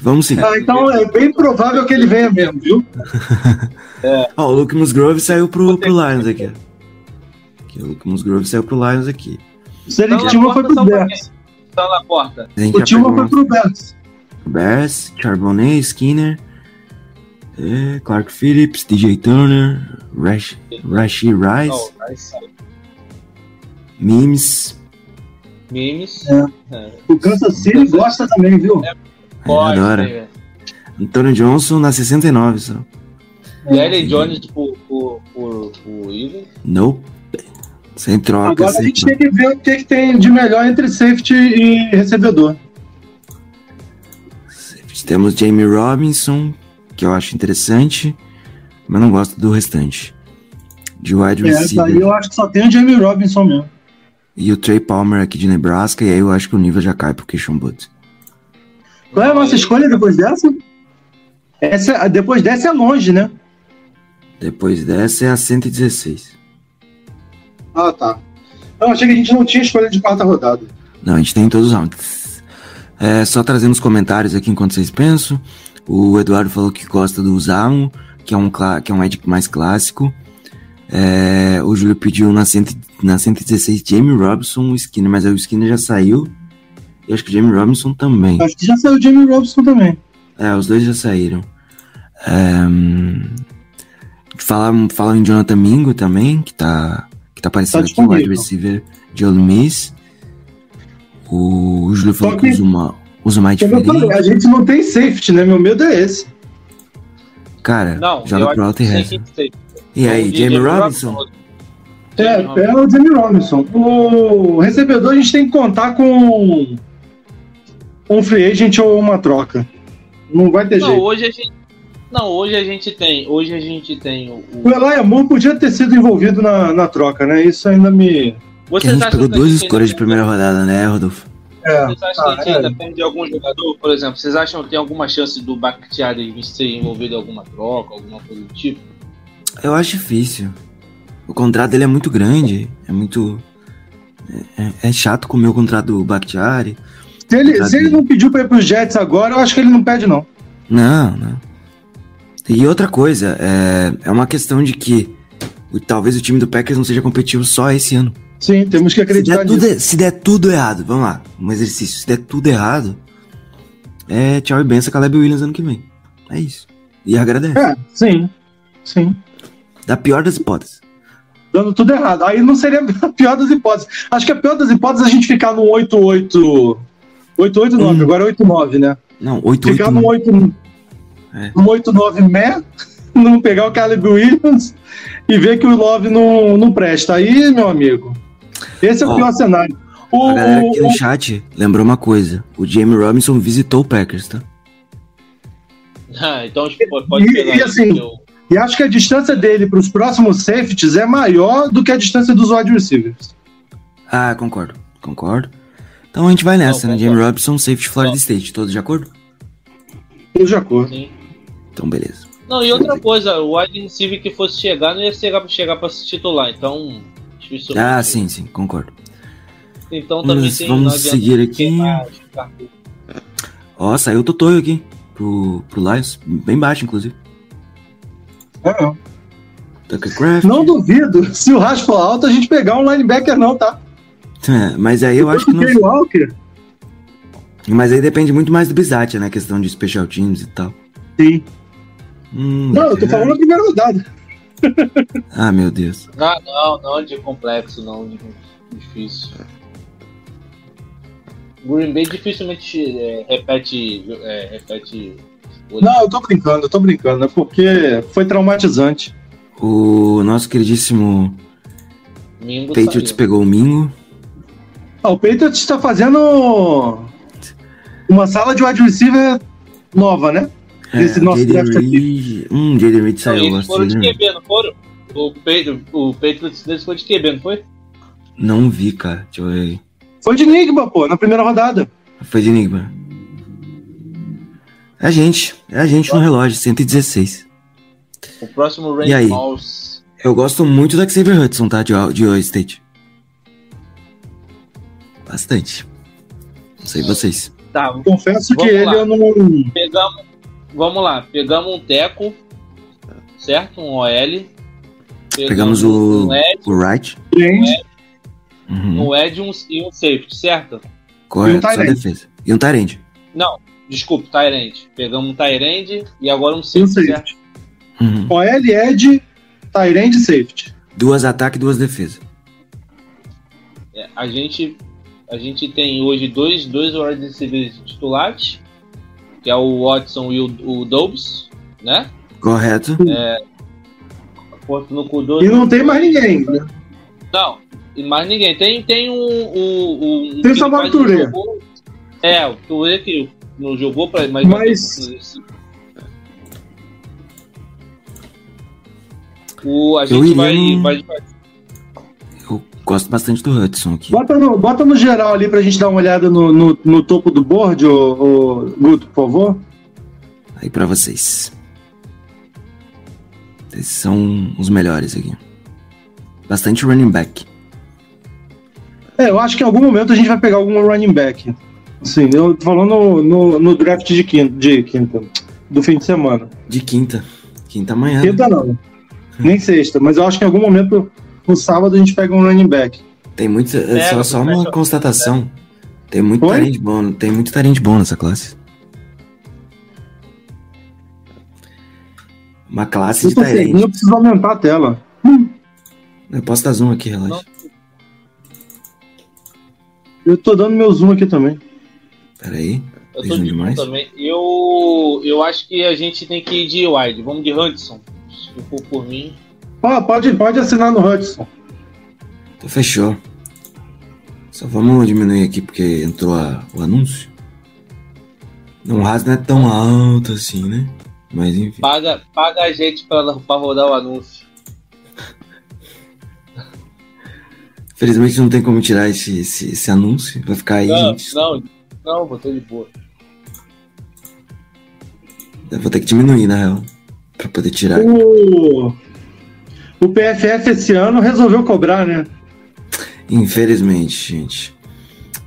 Vamos seguir. Ah, então é bem provável que ele venha mesmo, viu? Ó, o Luke Musgrove saiu pro, pro Lions aqui, ó. Aqui, o Luke Musgrove saiu pro Lions aqui. O Cedric Então, Tillman foi pro Bears. Tá na porta. O pegou foi pro Bears. Bears, Charbonnet, Skinner, é, Clark Phillips, DJ Turner, Rash, Rashi Rice, Não, aí sai. Memes. É. É. O Kansas City gosta também, viu? Pode, adora. né? Antônio Johnson na 69 só. Jerry Jones por, por, por, por Eagles. Nope. Sem troca, Agora a sem gente troca. tem que ver o que, que tem de melhor entre safety e recebedor. Temos Jamie Robinson, que eu acho interessante, mas não gosto do restante. De wide É, essa aí receiver. eu acho que só tem o Jamie Robinson mesmo. E o Trey Palmer aqui de Nebraska, e aí eu acho que o nível já cai pro Keishon Butts. Qual é a nossa escolha depois dessa? Essa, depois dessa é longe, né? Depois dessa é a 116. Ah, tá. Não, achei que a gente não tinha escolha de quarta rodada. Não, a gente tem em todos os rounds. É, só trazendo os comentários aqui enquanto vocês pensam. O Eduardo falou que gosta do Zamo, que é um, que é um Ed mais clássico. É, o Júlio pediu na, cento, na 116 Jamie Robinson, o Skinner, mas o Skinner já saiu. E acho que o Jamie Robinson também. Acho que já saiu o Jamie Robinson também. É, os dois já saíram. É, hum, falar, falar em Jonathan Mingo também, que tá, que tá aparecendo Tá aqui, o wide receiver de Ole Miss. O Júlio falou que que- usa uma, usa mais diferente. a gente não tem safety, né? Meu medo é esse. Cara, Não, joga pro alto e acho E aí, O de Jamie Robinson? É, Robinson. é o Jamie Robinson. O recebedor a gente tem que contar com um free agent ou uma troca. Não vai ter Não, jeito. hoje a gente. Não, hoje a gente tem. Hoje a gente tem o. o- O Eli Moore podia ter sido envolvido na, na troca, né? Isso ainda me. Que Vocês a gente acham pegou que a duas gente escolhas de ainda- primeira rodada, né, Rodolfo? É, Vocês acham que a gente ah, ainda é. perde algum jogador? Por exemplo, vocês acham que tem alguma chance do Bakhtiari ser envolvido em alguma troca, alguma coisa do tipo? Eu acho difícil. O contrato dele é muito grande, é muito... É, é- é chato comer o contrato do Bakhtiari. Se ele, se ele não pediu pra ir pros Jets agora, eu acho que ele não pede, não. Não, não. E outra coisa, é, é uma questão de que talvez o time do Packers não seja competitivo só esse ano. Sim, temos que Se acreditar tudo, nisso. se der tudo errado, vamos lá, um exercício. Se der tudo errado, é tchau e benção Caleb Williams ano que vem. É isso. E agradece. É, sim. Sim. Da pior das hipóteses. Dando tudo errado. Aí não seria a pior das hipóteses. Acho que a pior das hipóteses é a gente ficar no 8-8. 8-8-9, Hum. agora é 8-9, né? Não, 8 Ficar 8 no 8 É. no 8-9 mé, não pegar o Caleb Williams e ver que o Love não, não presta. Aí, meu amigo, esse é o Ó, pior cenário. O, A galera aqui o- no chat lembrou uma coisa. O Jamie Robinson visitou o Packers, tá? Ah, então pô, pode E- pegar e aí, assim, eu- E acho que a distância dele para os próximos safeties é maior do que a distância dos wide receivers. Ah, concordo. Concordo. Então a gente vai nessa, Não, né? Jamie Robinson, safety Florida Não. State. Todos de acordo? Tô de acordo. sim. Então, beleza. Não, e outra coisa, o wide receiver que fosse chegar não ia chegar, chegar pra se titular, então. dificilmente- Ah, sim, sim, concordo. Então também Vamos, tem. vamos seguir aqui. Ó, saiu o Totoyo aqui pro, pro Lions. Bem baixo, inclusive. É. Tucker Craft. Não duvido, se o Ras for alto, a gente pegar um linebacker, não, tá? É, mas aí eu acho que não. Walker, Mas aí depende muito mais do Bizat, né? Questão de special teams e tal. sim. Hum, Não, eu tô falando na primeira rodada. Ah, meu Deus. Ah, não, não de complexo, não de difícil. Green Bay dificilmente é, repete. É, repete. Não, eu tô brincando, eu tô brincando, é porque foi traumatizante. O nosso queridíssimo Mingo Patriots saiu. pegou o Mingo. Ah, o Patriots está fazendo uma sala de wide receiver nova, né? Esse nosso Jaden draft aqui. Reed. Hum, Jaden Reed saiu. eles foram de. QB, não foram? O, Pedro, o Patriots deles foi de QB, não foi? Não vi, cara. Deixa eu ver aí. Foi de Enigma, pô, na primeira rodada. Foi de Enigma. É a gente. É a gente no relógio, 116. O próximo E aí? Randy Mouse. Eu gosto muito do Xavier Hudson, tá? De, de State. Bastante. Não sei vocês. Tá, Confesso que ele lá. eu não. pegamos. Vamos lá, pegamos um Teco, certo? Um OL. Pegamos o, Um Ed, o Wright. Gente, Uhum. um Ed e um, e um safety, certo? Correto, E um só defesa. E um Tyrande. Não, desculpa, Tyrande. Pegamos um Tyrande e agora um e o safety, certo? safety. Uhum. OL, Ed, Tyrande e safety. Duas ataques e duas defesas. É, a gente a gente tem hoje dois dois wide receivers titulares, que é o Watson e o, o Dobbs, né? Correto. Cu dois. E não tem mais ninguém. né? Não, e mais ninguém. Tem, tem um. um, um Tem o não Touré. É, o Touré que não jogou, pra, mas. Mas- O, a Eu gente iria vai, no- vai. Eu gosto bastante do Hudson aqui. Bota no, bota no geral ali pra gente dar uma olhada no, no, no topo do board, ô, ô, Guto, por favor. Aí pra vocês. Esses são os melhores aqui. Bastante running back. É, eu acho que em algum momento a gente vai pegar algum running back. Sim, eu tô falando no, no, no draft de quinta, de quinta, do fim de semana. De quinta. Quinta manhã. né? Quinta não, nem sexta, mas eu acho que em algum momento no sábado a gente pega um running back. Tem muito. É É, só, só uma constatação. Tem muito Oi? talento bom. Tem muito talento bom nessa classe. Uma classe Eu de eu preciso aumentar a tela. Eu posso dar zoom aqui, relaxa. Não. Eu tô dando meu zoom aqui também. Pera aí. Eu tô de demais? também. Eu, eu acho que a gente tem que ir de wide. Vamos de Hudson. Se for por mim. Ó, pode, pode assinar no Hudson. Então fechou. Só vamos diminuir aqui porque entrou a- o anúncio. Não, o raso não é tão alto assim, né? Mas enfim. Paga, paga a gente pra, pra rodar o anúncio. Felizmente não tem como tirar esse, esse, esse anúncio. Vai ficar aí, Não, gente. não, não, botou de boa. Eu vou ter que diminuir, na real. Pra poder tirar. O, o PFF esse ano resolveu cobrar, né? Infelizmente, gente.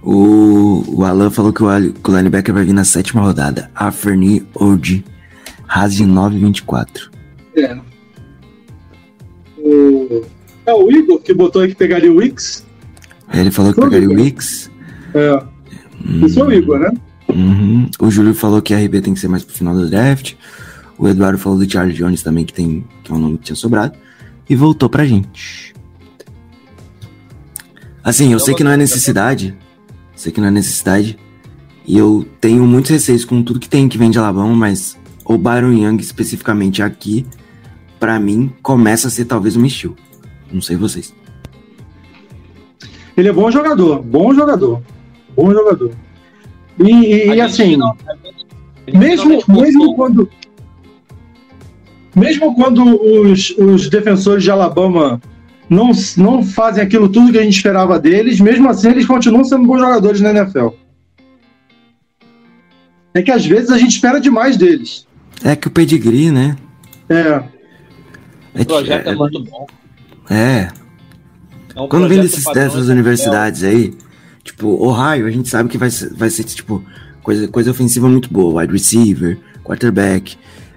O, o Alan falou que o, ali- que o linebacker vai vir na sétima rodada. Aferni Oji. Haas de 9,24. É. O, é o Igor que botou aí que pegaria o Wix. Ele falou que Foi pegaria o. Wix. É, Hum, isso é o Igor, né? Uhum. O Júlio falou que a RB tem que ser mais pro final do draft. O Eduardo falou do Charlie Jones também, que, tem, que é um nome que tinha sobrado. E voltou pra gente. Assim, eu sei que não é necessidade. Sei que não é necessidade. E eu tenho muitos receios com tudo que tem que vem de Alabama, mas o Byron Young especificamente aqui, pra mim, começa a ser talvez um estilo. Não sei vocês. Ele é bom jogador, bom jogador. Bom jogador. E, e- e assim, não- mesmo, mesmo quando. Mesmo quando os, os defensores de Alabama não, não fazem aquilo tudo que a gente esperava deles, mesmo assim eles continuam sendo bons jogadores na NFL. É que às vezes a gente espera demais deles. É que o pedigree, né? É, É, O projeto é, é, muito bom. é. É um Quando vem desses, dessas universidades aí, tipo, Ohio, a gente sabe que vai ser, vai ser tipo, coisa, coisa ofensiva muito boa. Wide receiver, quarterback.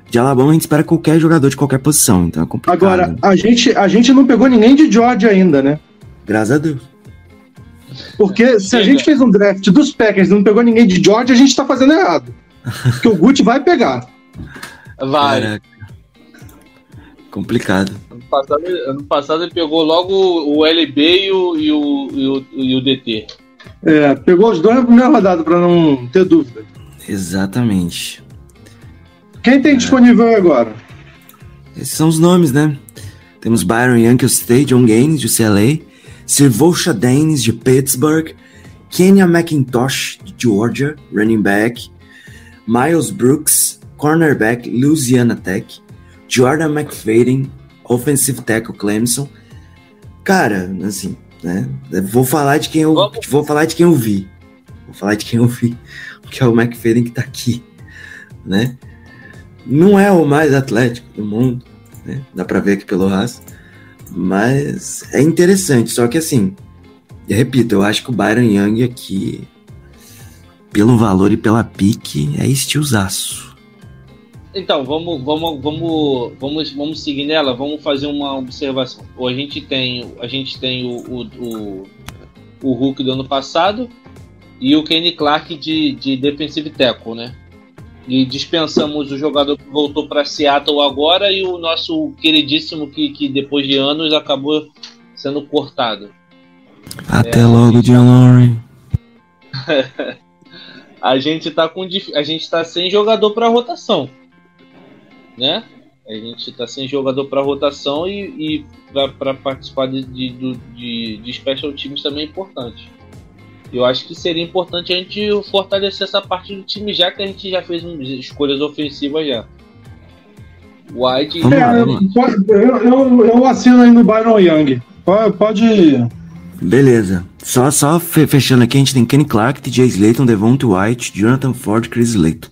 De Alabama a gente espera qualquer jogador de qualquer posição, então é complicado. agora, né? a gente, a gente não pegou ninguém de Georgia ainda, né? Graças a Deus. Porque se a gente fez um draft dos Packers e não pegou ninguém de Georgia, a gente tá fazendo errado. Porque o Gucci vai pegar. Vai. Caraca. Complicado. Ano passado, ano passado ele pegou logo o LB e o, e o, e o, e o DT. É, pegou os dois na primeira rodada, pra não ter dúvida. Exatamente. Quem tem disponível aí agora? Esses são os nomes, né? Temos Byron Young, que eu citei, John Gaines, de UCLA, Sirvosha Daines, de Pittsburgh, Kenya McIntosh, de Georgia, running back, Miles Brooks, cornerback, Louisiana Tech, Jordan McFadden, offensive tackle, Clemson. Cara, assim, né? Vou falar de quem eu, Vamos. vou falar de quem eu vi. Vou falar de quem eu vi, que é o McFadden que tá aqui, né? Não é o mais atlético do mundo, né? Dá pra ver aqui pelo rastro. Mas é interessante, só que assim, eu repito, eu acho que o Byron Young aqui, pelo valor e pela pique, é estilzaço. Então, vamos, vamos, vamos, vamos, vamos seguir nela, vamos fazer uma observação. A gente tem, a gente tem o, o, o, o Hulk do ano passado e o Kenny Clark de, de defensive tackle, né? E dispensamos o jogador que voltou para Seattle agora e o nosso queridíssimo que, que depois de anos acabou sendo cortado. Até É, logo, gente. John Lawrence. a gente tá com a gente tá sem jogador para rotação, né? A gente tá sem jogador para rotação e, e para participar de, de, de, de special teams também é importante. Eu acho que seria importante a gente fortalecer essa parte do time já que a gente já fez escolhas ofensivas já. White É, pode- eu, eu, eu assino aí no Byron Young. Pode. pode- Beleza. Só, só fe- fechando aqui, a gente tem Kenny Clark, TJ Slayton, Devonta White, Jonathan Ford, Chris Slayton.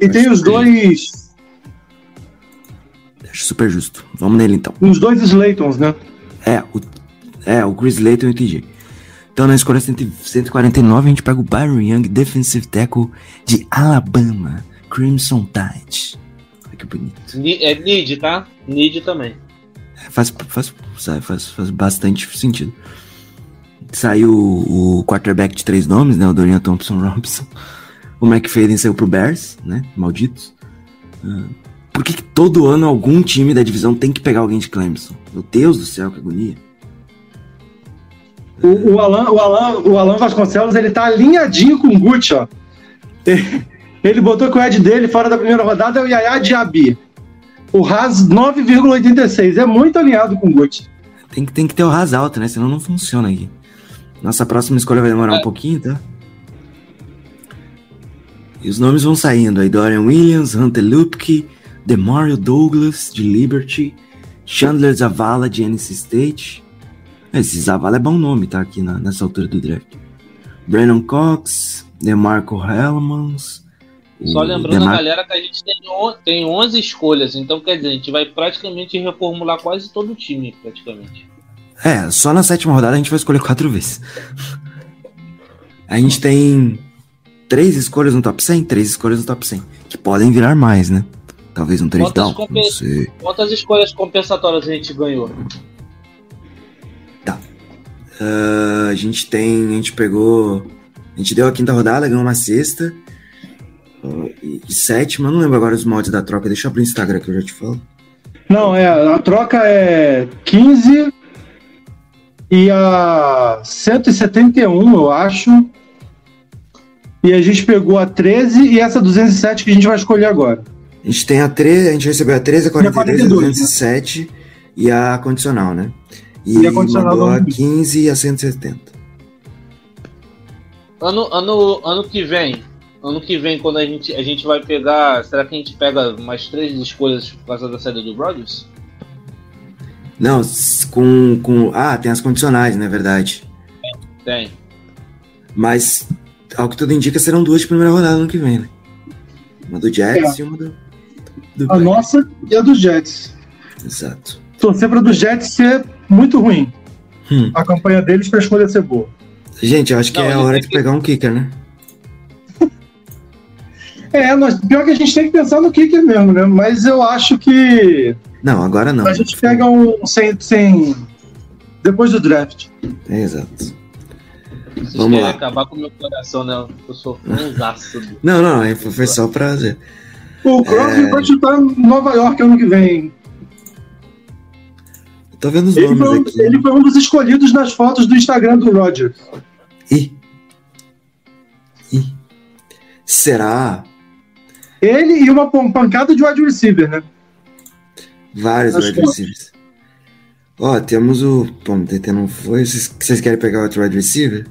E tem os dois. Acho super justo. Vamos nele então. Os dois Slaytons, né? É, o, é, o Chris Slayton e o TJ. Então na escolha 100 149 a gente pega o Byron Young, defensive tackle de Alabama, Crimson Tide. Olha que bonito. Ni- é Nid, tá? Nid também. É, Faz, faz, faz, faz bastante sentido. Saiu o, quarterback de três nomes, né? O Dorian Thompson Robinson. O McFadden saiu pro Bears, né? Malditos. Ah, por que, que todo ano algum time da divisão tem que pegar alguém de Clemson? Meu Deus do céu, que agonia. O, o, Alan, o, Alan, o Alan Vasconcelos, ele tá alinhadinho com o Gucci, ó. Ele botou que o Ed dele fora da primeira rodada é o Yaya Diaby. O Haas 9,86. É muito alinhado com o Gucci. Tem que, tem que ter o ras alto, né? Senão não funciona aqui. Nossa próxima escolha vai demorar um pouquinho, tá? E os nomes vão saindo aí. Dorian Williams, Hunter Lupke, Demario Douglas, de Liberty, Chandler Zavala, de NC State. Esse Zavala é bom nome, tá? Aqui na- nessa altura do draft. Brandon Cox, DeMarco Hellmans. Só lembrando a Demar- galera que a gente tem, on- tem 11 escolhas, então quer dizer, a gente vai praticamente reformular quase todo o time, praticamente. É, só na sétima rodada a gente vai escolher quatro vezes. A gente tem três escolhas no top 100, três escolhas no top 100. Que podem virar mais, né? Talvez um trade Quantas down, compe- não sei. Quantas escolhas compensatórias a gente ganhou? Ah, a gente tem, a gente pegou... A gente deu a quinta rodada, ganhou uma sexta. e sétima, eu não lembro agora os moldes da troca. Deixa eu abrir o Instagram que eu já te falo. Não, é, a troca é 15 e a 171, eu acho. E a gente pegou a 13 e essa 207 que a gente vai escolher agora. A gente tem a 13, a gente recebeu a 13, a 42, a 42, 207 e a condicional, né? E, E a condicional mandou a não- 15 e a 170. Ano, ano, ano que vem. Ano que vem, quando a gente, a gente vai pegar. Será que a gente pega mais três escolhas por causa da saída do Brothers? Não, com, com. Ah, tem as condicionais, na verdade. Tem. Mas, ao que tudo indica, serão duas de primeira rodada no que vem, né? Uma do Jets e uma do. Do A nossa e a dos Jets. Exato. Torcer para dos Jets ser muito ruim. Hum. A campanha deles para a escolha ser boa. Gente, eu acho que Não, é a hora tem de que- pegar um kicker, né? É, nós, pior que a gente tem que pensar no kicker mesmo, né? Mas eu acho que Não, agora não. a gente pega um sem, sem. Depois do draft. É, exato. Vocês Vamos lá. acabar com o meu coração, né? Eu sou fãzaço do. Não, não, é- foi só pra. O Crosby É. vai chutar em Nova York ano que vem. Tô vendo os Ele nomes foi, um, aqui. ele foi um dos escolhidos nas fotos do Instagram do Roger. Ih. Ih. Será? Ele e uma pancada de wide receiver, né? Vários Acho wide receivers. Ó, temos o. Bom, DT não foi. Vocês, vocês querem pegar outro wide receiver?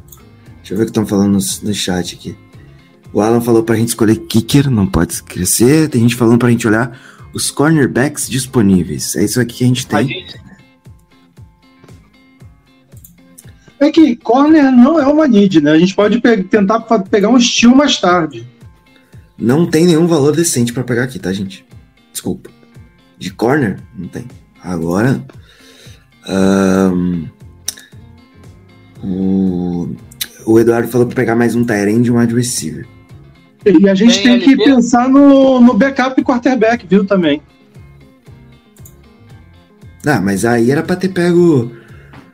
Deixa eu ver o que estão falando no, no chat aqui. O Alan falou pra gente escolher kicker, não pode crescer. Tem gente falando pra gente olhar os cornerbacks disponíveis. É isso aqui que a gente A tem. gente, É que corner não é uma need, né? A gente pode pe- tentar pegar um estilo mais tarde. Não tem nenhum valor decente pra pegar aqui, tá, gente? Desculpa. De corner? Não tem. Agora. ahn, o, o Eduardo falou pra pegar mais um Tyrande e um wide receiver. E a gente Tem tem, que pensar no, no backup quarterback, viu, também. Ah, mas aí era pra ter pego.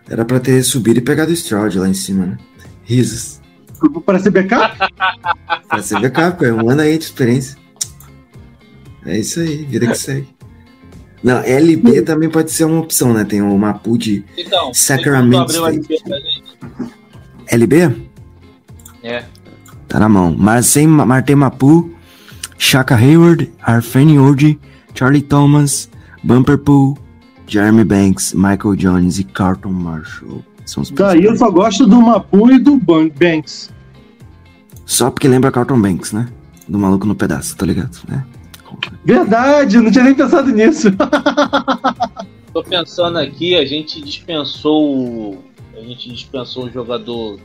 Era pra ter subido e pegado o Stroud lá em cima, né? Risos. Para ser backup? Pra ser backup, é um ano aí de experiência. É isso aí, vida que segue. Não, LB também pode ser uma opção, né? Tem o Mapu de então, Sacramento? LB? É. Tá na mão. Marcem, Martin Mapu, Shaka Hayward, Arfane Oji, Charlie Thomas, Bumper Pool, Jeremy Banks, Michael Jones e Carlton Marshall. São os Daí eu só gosto do Mapu e do Ban- Banks. Só porque lembra Carlton Banks, né? Do maluco no pedaço, tá ligado? Né? Verdade, não tinha nem pensado nisso. Tô pensando aqui, a gente dispensou. o- A gente dispensou um jogador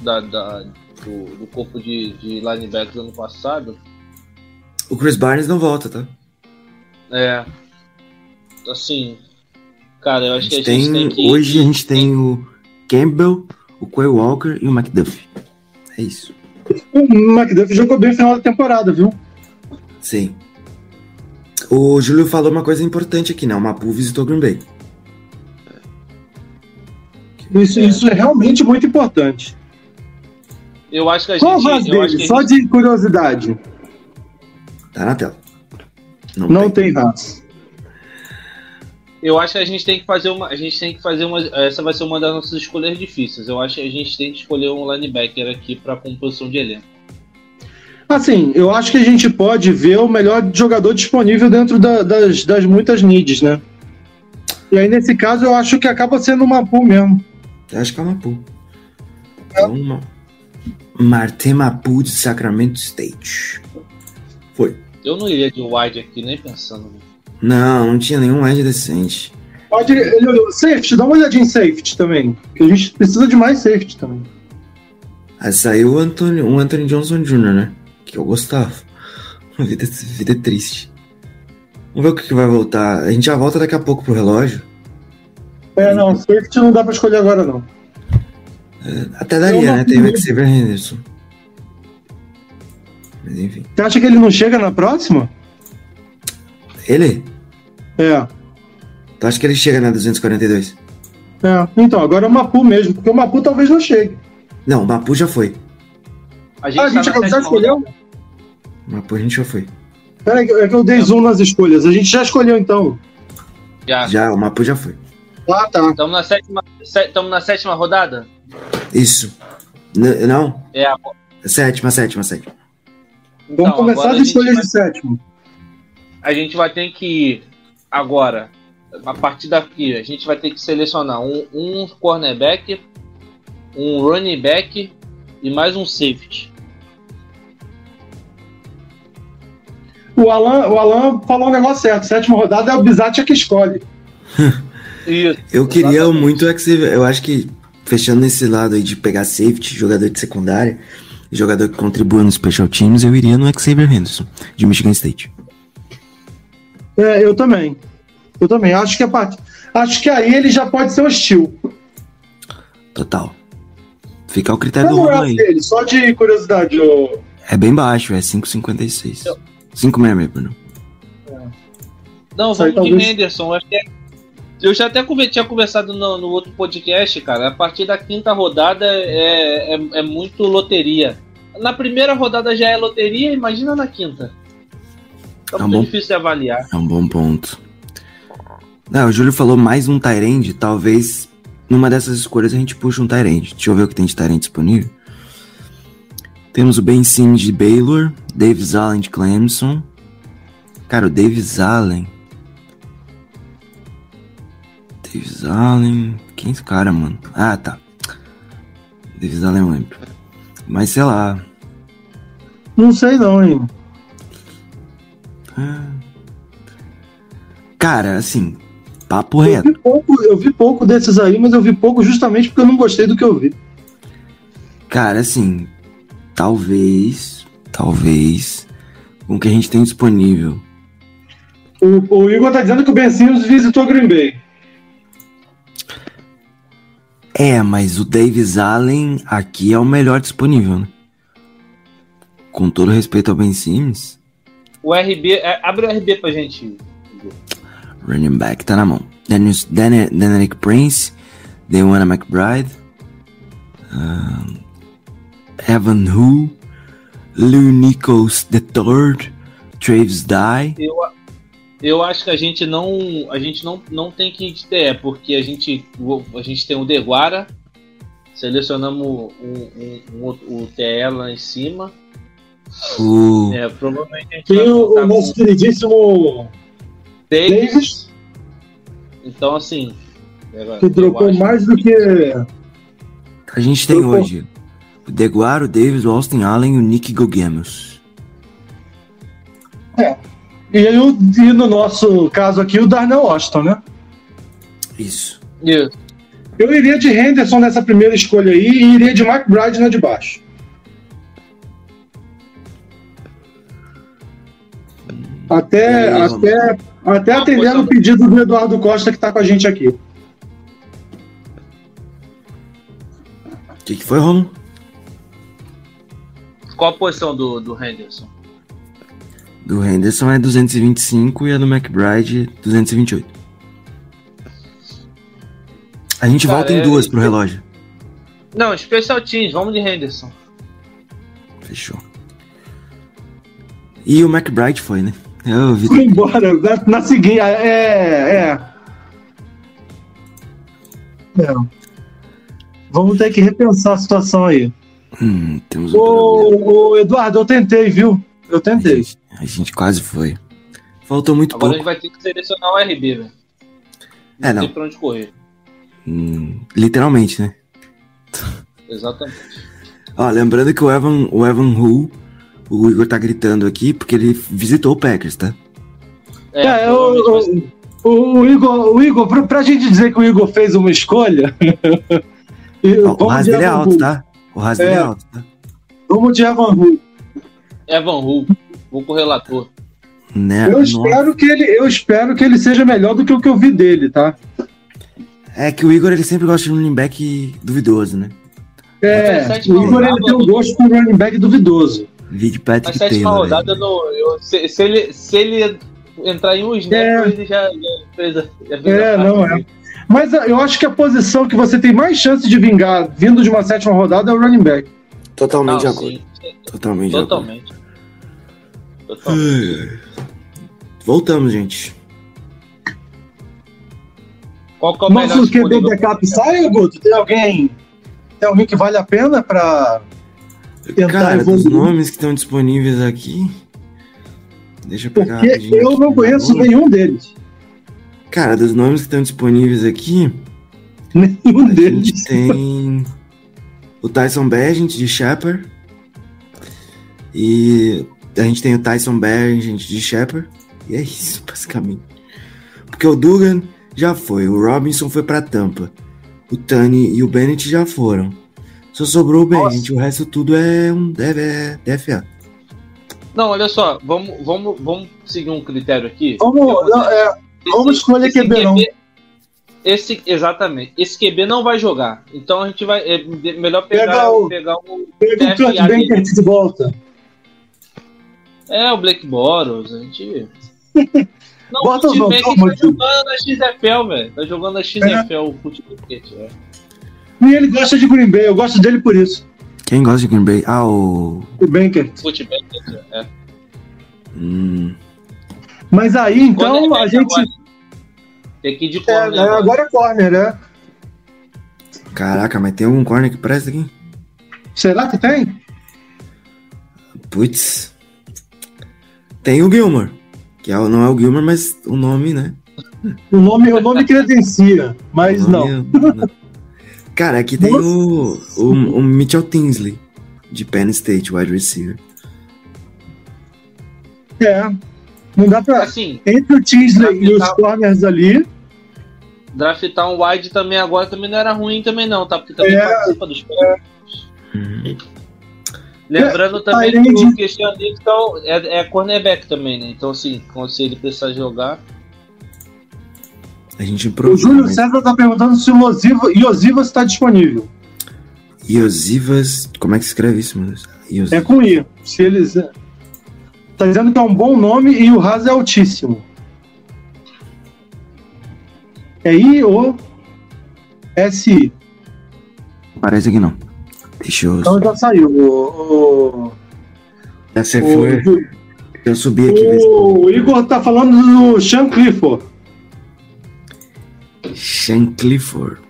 da, da- do, do corpo de, de linebackers ano passado. O Chris Barnes não volta, tá? É. Assim. Cara, eu A acho que a gente tem, tem que. hoje a gente tem o Campbell, o Quay Walker e o McDuffie. É isso. O McDuff jogou bem no final da temporada, viu? Sim. O Júlio falou uma coisa importante aqui, né? O Mapu visitou Green Bay. Isso, isso é realmente muito importante. Eu acho que a Qual gente. voz eu acho que dele? a Só gente- de curiosidade. Tá na tela. Não, Não tem. tem raça. Eu acho que a gente tem que fazer uma. A gente tem que fazer uma. Essa vai ser uma das nossas escolhas difíceis. Eu acho que a gente tem que escolher um linebacker aqui pra composição de elenco. Assim, eu acho que a gente pode ver o melhor jogador disponível dentro da- das, das muitas needs, né? E aí, nesse caso, eu acho que acaba sendo uma pool mesmo. Eu acho que é o Mapu. Então, uma... Martin Mapu de Sacramento State. Foi. Eu não iria de wide aqui, nem pensando. Não, não tinha nenhum edge decente. Pode, ele olhou, safety, dá uma olhadinha em safety também. Que a gente precisa de mais safety também. Aí saiu o Anthony, um Anthony Johnson Jr., né? Que eu gostava. Vida, vida triste. Vamos ver o que, que vai voltar. A gente já volta daqui a pouco pro relógio. É, não, safety não dá pra escolher agora, não. Até daria, não né? Tem o. Xavier Henderson. Mas enfim. Você acha que ele não chega na próxima? Ele? É. Tu acha que ele chega na 242? É. Então, agora é o Mapu mesmo, porque o Mapu talvez não chegue. Não, o Mapu já foi. A gente, Ah, a gente tá já escolheu? rodada. Mapu a gente já foi. Peraí, é que eu dei zoom nas escolhas. A gente já escolheu então. Já. Já, o Mapu já foi. Ah, tá. Estamos na sétima, sé- tamo na sétima rodada? Isso. N- não? É, a- Sétima, sétima, sétima. então, Vamos começar as a gente escolhas vai- de sétimo. a gente vai ter que agora, a partir daqui, a gente vai ter que selecionar um, um cornerback, um running back e mais um safety. O Alan, o Alan falou um negócio certo. Sétima rodada é o Bizat que escolhe. Isso. Eu queria Exatamente. muito é Xavier. Eu acho que, fechando nesse lado aí de pegar safety, jogador de secundária, jogador que contribua nos special teams, eu iria no Xavier Henderson, de Michigan State. É, eu também. Eu também. Acho que a part... Acho que aí ele já pode ser hostil. Total. Fica ao critério do Qual é Romulo o aí. dele? Só de curiosidade, ô. É bem baixo, é 5,56. 5,66, Bruno. Não, aí vamos de talvez- Henderson. Eu, acho que é- eu já até tinha conversado no, no outro podcast, cara. A partir da quinta rodada é, é, é muito loteria. Na primeira rodada já é loteria, imagina na quinta. Tá É um bom- difícil de avaliar. É um bom ponto. Não, o Júlio falou mais um Tyrande, talvez numa dessas escolhas a gente puxa um Tyrande. Deixa eu ver o que tem de Tyrande disponível. Temos o Ben Sims de Baylor, Davis Allen de Clemson. Cara, o Davis Allen. Davis Allen. Quem é esse cara, mano? Ah, tá. Davis Allen eu lembro. Mas sei lá. Não sei não, hein? Cara, assim, papo Eu reto. vi, pouco, eu vi pouco desses aí, mas eu vi pouco justamente porque eu não gostei do que eu vi. Cara, assim, talvez, talvez, com o que a gente tem disponível. O, o Igor tá dizendo que o Ben Simmons visitou Green Bay. É, mas o Davis Allen aqui é o melhor disponível, né? Com todo respeito ao Ben Simmons, O RB, é, abre o RB pra gente. Running back tá na mão. Dennis, Den Denerick Prince, Dewana McBride, ahn, Evan Hu, Lou Nichols III, Travis Dye. Eu, eu acho que a gente não. A gente não, não tem que ir de TE, porque a gente, a gente tem o Deguara, selecionamos um, um, um outro- o TE lá em cima. O, É, provavelmente a gente Tem o, o nosso com queridíssimo Davis. Davis, Então, assim. que trocou mais do que. a gente tem Eu- hoje o Deguara, o Davis, o Austin Allen e o Nick Gogemos. E, aí o- e no nosso caso aqui, o Darnell Washington, né? Isso. Isso. Eu iria de Henderson nessa primeira escolha aí e iria de McBride na de baixo. Até, Beleza. até, até Uma atendendo o pedido do Eduardo Costa que tá com a gente aqui. O que, que foi, Romulo? Qual a posição do, do Henderson? Do Henderson é 225 e a do McBride 228. A gente Cara, volta em é- duas pro relógio. Não, Special Teams, vamos de Henderson. Fechou. E o McBride foi, né? Eu vi. Fui embora. Na, na seguinte. É, é. É. Vamos ter que repensar a situação aí. Hum, temos um ô, Eduardo, eu tentei, viu? Eu A tentei. gente, a gente quase foi. Faltou muito Agora a pouco. gente vai ter que selecionar o RB, velho. É, não. tem pra onde correr. Hum, literalmente, né? Exatamente. Ó, lembrando que o Evan, o Evan Hu, o Igor tá gritando aqui porque ele visitou o Packers, tá? É, É, o, o, o Igor, o Igor pra, pra gente dizer que o Igor fez uma escolha. o vamos Ras de dele é alto, tá? O Ras dele é É. alto, tá? Vamos de Evan Hu. Evan Hu, vou com o relator. Né? Eu Nossa. espero, que ele, eu espero que ele seja melhor do que o que eu vi dele, tá? É que o Igor ele sempre gosta de um running back duvidoso, né? É, Mas sétima o Igor ele tem um gosto por running back duvidoso. Lead Patrick sétima Taylor. rodada, velho. no, eu- se, se ele, se ele entrar em um snap, É. ele já, já fez a, já fez É, a não é. Mas ah, eu acho que a posição que você tem mais chance de vingar vindo de uma sétima rodada é o running back. Totalmente Não, de acordo. sim, Totalmente de acordo. totalmente. Total. Voltamos, gente. Qual que é o melhor Nosso QB backup sai, Guto? Tem alguém? Tem alguém que vale a pena pra. Tentar Cara, dos nomes que estão disponíveis aqui. Deixa eu pegar Porque eu não conheço nenhum deles. Cara, dos nomes que estão disponíveis aqui, Nenhum a deles. gente tem o Tyson Bagent de Shepard. E a gente tem o Tyson Bagent de Shepard. E é isso, basicamente. Porque o Dugan já foi, o Robinson foi pra Tampa. O Tani e o Bennett já foram. Só sobrou o Bagent, o resto tudo é um deve, é DFA. Não, olha só, vamos, vamos, vamos seguir um critério aqui. Vamos, não, é, vamos escolher QB, não. Esse, exatamente. Esse QB não vai jogar. Então a gente vai. É melhor pegar, Pega o- pegar o. Pega o Kurt. Bankert de volta. É, o Blake Boros. A gente. Não, Bota o Futebol nomes, tá jogando na XFL, velho. Tá jogando na XFL o Futebol. É. E ele gosta de Green Bay, eu gosto dele por isso. Quem gosta de Green Bay? Ah, o. O Bankert. Futebol. É. Hum, Mas aí, então, a gente. agora. Tem que ir de É, corner. é, agora é corner, né? caraca, mas tem algum corner que presta aqui? Será que tem? Putz. Tem o Gilmore. Que é, não é o Gilmore, mas o nome, né? O nome, o nome credencia, mas O não. nome é- Cara, aqui tem o, o, o Mitchell Tinsley, de Penn State, wide receiver. É. Não dá pra. Assim, Entre o Tinsley e os corners ali, draftar um wide também agora também não era ruim também não, tá? Porque também É. participa dos Uhum. Lembrando É, também que o Christian Nixon é, é cornerback também, né? Então, assim, se ele precisar jogar. A gente o. Júlio mas- César tá perguntando se o Iosivas está disponível. Iosivas. Como é que se escreve isso, meu Deus? É Iosivas. com I. Se eles. Tá dizendo que é um bom nome e o Ras é altíssimo. É I ou S-I. Parece que não. Deixa eu. Então já saiu. O, Essa o, foi. Eu subi aqui. o Igor tá falando do Sean Clifford. Sean Clifford.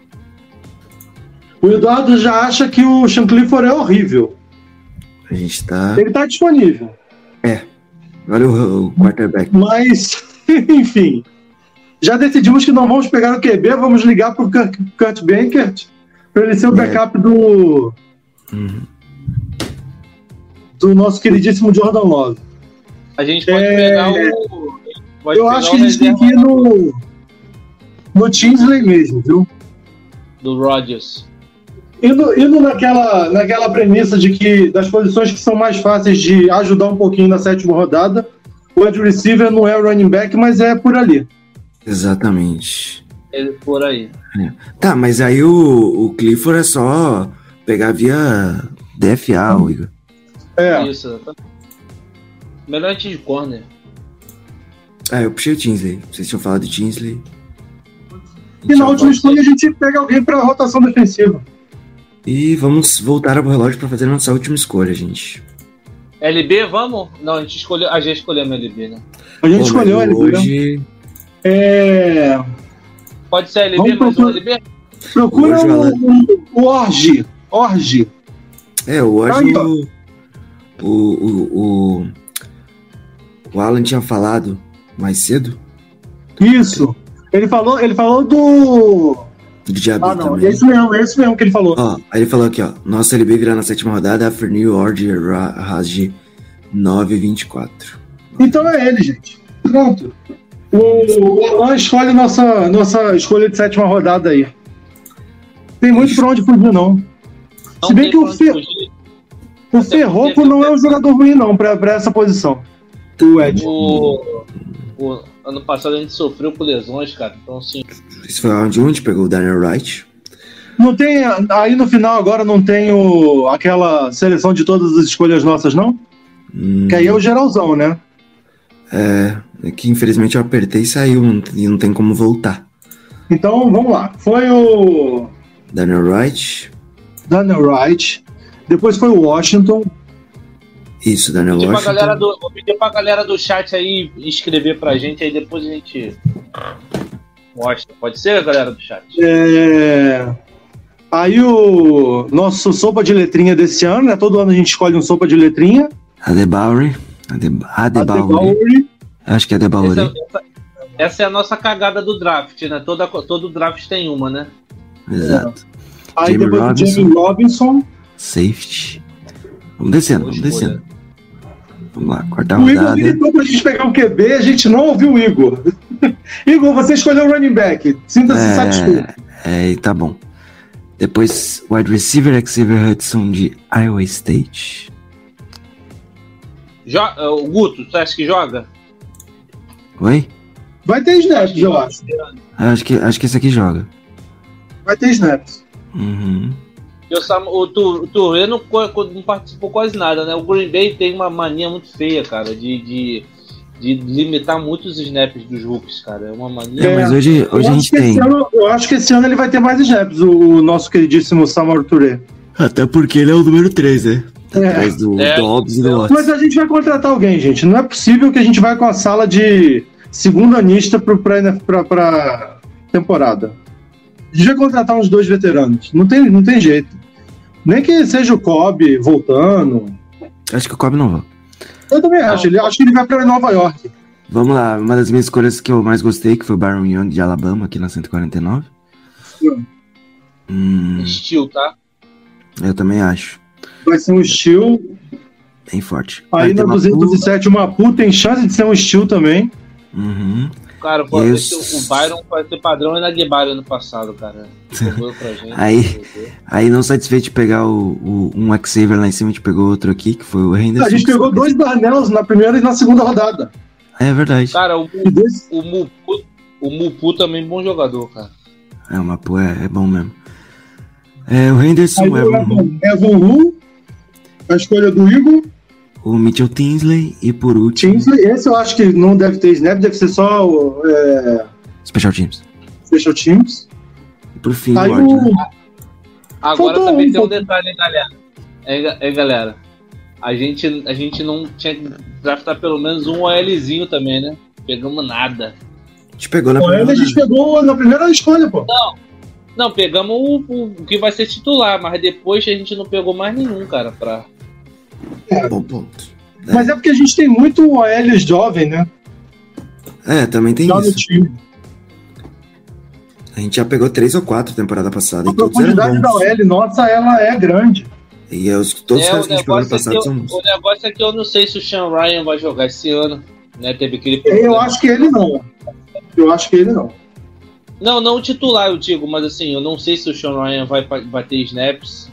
O Eduardo já acha que o Sean Clifford é horrível. A gente tá. Ele tá disponível. Olha o, o quarterback. Mas, enfim. Já decidimos que não vamos pegar o QB, vamos ligar pro Kurt, Kurt Bankert para ele ser o É. backup do, Uhum. do nosso queridíssimo Jordan Love. A gente pode É, pegar o. pode Eu pegar acho que a gente tem que ir no, no Tinsley mesmo, viu? Do Rodgers. Indo, indo naquela, naquela premissa de que das posições que são mais fáceis de ajudar um pouquinho na sétima rodada, o wide receiver não é o running back, mas é por ali. Exatamente. Ele por aí. Tá, mas aí o, o Clifford é só pegar via DFA, o Igor. É, Isso, exatamente. Melhor antes de corner. Ah, eu puxei o Tinsley. Vocês tinham falado de Tinsley. e na última escolha a gente pega alguém para rotação defensiva. E vamos voltar ao relógio para fazer a nossa última escolha, gente. LB, vamos? Não, a gente escolheu. A gente escolheu LB, né? A gente Pô, escolheu mas ele. né? hoje. É, Pode ser LB, Vamos mais um procurar- LB? procura Hoje, o, o, o Orgi. Orgi. É, Aí, ó. o, o, o, o, o Alan tinha falado mais cedo Isso. Ele falou, ele falou do. de Diaby Ah, não. também. É isso mesmo, é isso mesmo que ele falou. Ó, aí ele falou aqui, ó. Nosso LB virá na sétima rodada, Fernil Ordi Rasdi 924. Então é ele, gente. Pronto. O, o Alan escolhe nossa, nossa escolha de sétima rodada aí. Tem muito pra onde fugir, não. Não Se bem que o onde. O Ferroco não é um jogador ruim, não, pra, pra essa posição. O Ed. O, o ano passado a gente sofreu com lesões, cara. Então, assim, Isso foi onde a gente pegou o Daniel Wright. Não tem. Aí no final agora não tem o, aquela seleção de todas as escolhas nossas, não? Hum, Que aí é o geralzão, né? é, é que infelizmente eu apertei e saiu e não tem como voltar. Então vamos lá. Foi o Daniel Wright Daniel Wright. Depois foi o Washington. Isso, Daniel Vou pra Washington. do, vou pedir pra galera do chat aí escrever pra gente, aí depois a gente mostra. Pode ser, galera do chat? É, Aí o nosso sopa de letrinha desse ano, né? Todo ano a gente escolhe um sopa de letrinha. Adebauri. Ade- Adebauri. Adebauri. Acho que é Essa, Adebauri. essa- essa é a nossa cagada do draft, né? Toda, todo draft tem uma, né? Exato. Aí Jamie depois o Robinson. Jamie Robinson. Safety. Vamos descendo, vamos descendo. Vamos lá, quarta O Igor rodada. gritou pra gente pegar o QB, a gente não ouviu o Igor. Igor, você escolheu o running back. Sinta-se satisfeito. É, é, tá bom. Depois, wide receiver Xavier Hudson de Iowa State. Jo eh, o Guto, você acha que joga? Oi? Vai ter snaps, eu acho. Acho que, acho que esse aqui joga. Vai ter snaps. Uhum. E o, Sam, o, Tu- o Touré não, não participou quase nada, né? O Green Bay tem uma mania muito feia, cara, de, de, de limitar muitos snaps dos rookies, cara. É uma mania. É, mas hoje, hoje eu, a acho gente que tem. esse ano, eu acho que esse ano ele vai ter mais snaps, o, o nosso queridíssimo Samuel Touré. Até porque ele é o número 3, né? É. Atrás do É. Dobbs e do Mas Watts. a gente vai contratar alguém, gente. Não é possível que a gente vai com a sala de segunda anista pra, pra temporada. A gente vai contratar uns dois veteranos. Não tem, não tem jeito. Nem que seja o Cobb voltando. Acho que o Cobb não vai. Eu também acho. Ele, acho que ele vai pra Nova York. Vamos lá, uma das minhas escolhas que eu mais gostei, que foi o Baron Young de Alabama, aqui na 149. Hum, Estilo, tá? eu também acho. Vai ser um estilo. Bem forte. Aí na uma 207, o Mapu tem chance de ser um estilo também. Uhum. Cara, esse- o Byron vai ter padrão na Guebara ano passado, cara. Gente. Aí-. Aí, não satisfeito de pegar o, o- um Xavier lá em cima, a gente pegou outro aqui, que foi o Henderson. A gente pegou dois Darnells na primeira e na segunda rodada. É verdade. Cara, o, o, Mupu, o Mupu também é bom jogador, cara. É uma pô, é, é bom mesmo. É, o Henderson, aí o o Evan, Evan, a escolha do Igor. O Mitchell Tinsley e por último, Tinsley, esse eu acho que não deve ter snap, deve ser só o é, Special Teams. Special Teams. E por fim, Aí o Ward, né? Agora Faltou também um, tem um detalhe, hein, galera. É, é, galera. A gente, a gente não tinha que draftar pelo menos um OLzinho também, né? Pegamos nada. A gente pegou na o primeira Ela a gente pegou na primeira escolha, pô. Não, pegamos o, o- o que vai ser titular, mas depois a gente não pegou mais nenhum, cara, pra. Bom ponto. Mas é porque a gente tem muito OL jovem, né? É, também tem Já no isso. time. A gente já pegou três ou quatro temporada passada A e profundidade da. OL nossa, ela é grande. E é os, todos os é, caras o que a gente pegou ano é que passado eu, são o negócio é que eu não sei se o Sean Ryan vai jogar esse ano. Né? Teve aquele Eu problema. acho que ele não. Eu acho que ele não. Não, não o titular, eu digo, mas assim, eu não sei se o Sean Ryan vai bater snaps.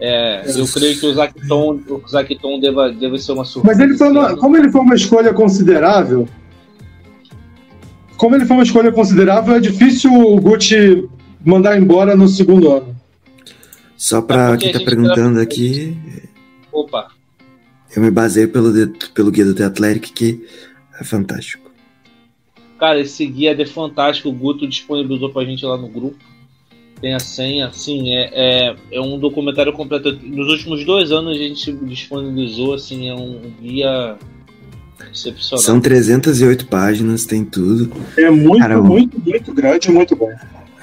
É, eu creio que o Zacton, o Zacton deva, deve ser uma surpresa. Mas ele foi uma, como ele foi uma escolha considerável, como ele foi uma escolha considerável, é difícil o Gucci mandar embora no segundo ano. Só pra É quem tá gente perguntando tá- aqui, Opa, eu me baseio pelo, pelo guia do The Athletic, que é fantástico. cara, esse guia é fantástico. O Guto disponibilizou pra gente lá no grupo. Tem a senha, assim, é, é, é um documentário completo. Nos últimos dois anos a gente disponibilizou, assim, é um guia excepcional. São 308 páginas, tem tudo. É muito, Cara, muito, muito grande, muito bom.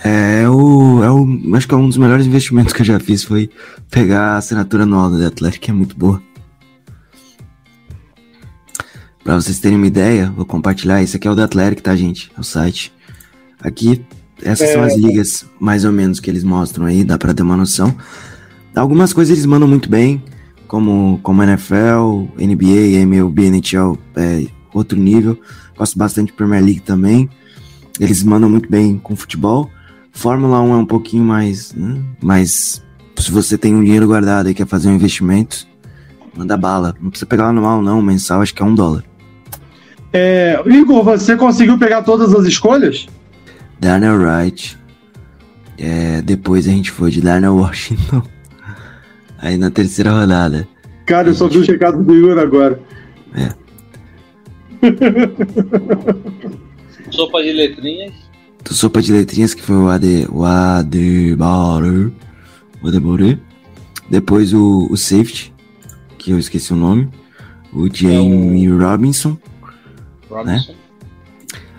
É o, é o. Acho que é um dos melhores investimentos que eu já fiz foi pegar a assinatura anual do The Athletic, que é muito boa. Pra vocês terem uma ideia, vou compartilhar. Esse aqui é o The Athletic, tá, gente? É o site. Aqui, essas são É. as ligas, mais ou menos, que eles mostram aí, dá pra ter uma noção. Algumas coisas eles mandam muito bem, como, como NFL, NBA, MLB, NHL, é outro nível. Gosto bastante de Premier League também. Eles mandam muito bem com futebol. Fórmula 1 é um pouquinho mais. né, Mas se você tem um dinheiro guardado e quer fazer um investimento, manda bala. Não precisa pegar anual, não. Mensal acho que é um dólar. É, Igor, você conseguiu pegar todas as escolhas? Darnell Wright. É, depois a gente foi de Darnell Washington. Aí na terceira rodada. Cara, eu só vi o recado do Igor agora. Sopa de letrinhas. Do sopa de letrinhas, que foi o Ade. O. O Adebaru. Depois o, o Safety, que eu esqueci o nome. O Jamie Robinson. Robinson.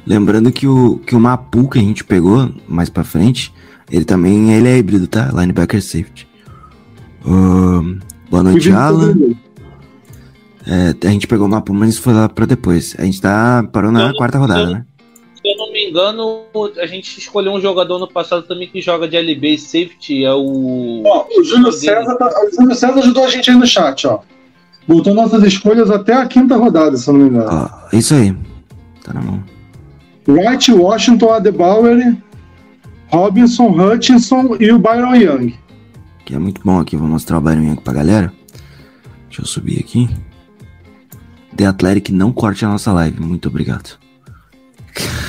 Lembrando que o, que o Mapu que a gente pegou mais pra frente, ele também ele é híbrido, tá? Linebacker safety. Ahn, boa noite, Alan. É, a gente pegou o Mapu, mas isso foi lá pra depois. A gente tá parou na Eu- quarta rodada, eu- né? Se eu não me engano, a gente escolheu um jogador no passado também que joga de LB e safety, é o. Ó, o Júlio César, tá- o Júlio César ajudou a gente aí no chat, ó. Botou nossas escolhas até a quinta rodada, se eu não me engano. Ó, isso aí. Tá na mão. Wright, Washington, Adebauer, Robinson, Hutchinson e o Byron Young. Que é muito bom aqui. Vou mostrar o Byron Young pra galera. Deixa eu subir aqui. The Athletic não corte a nossa live. Muito obrigado.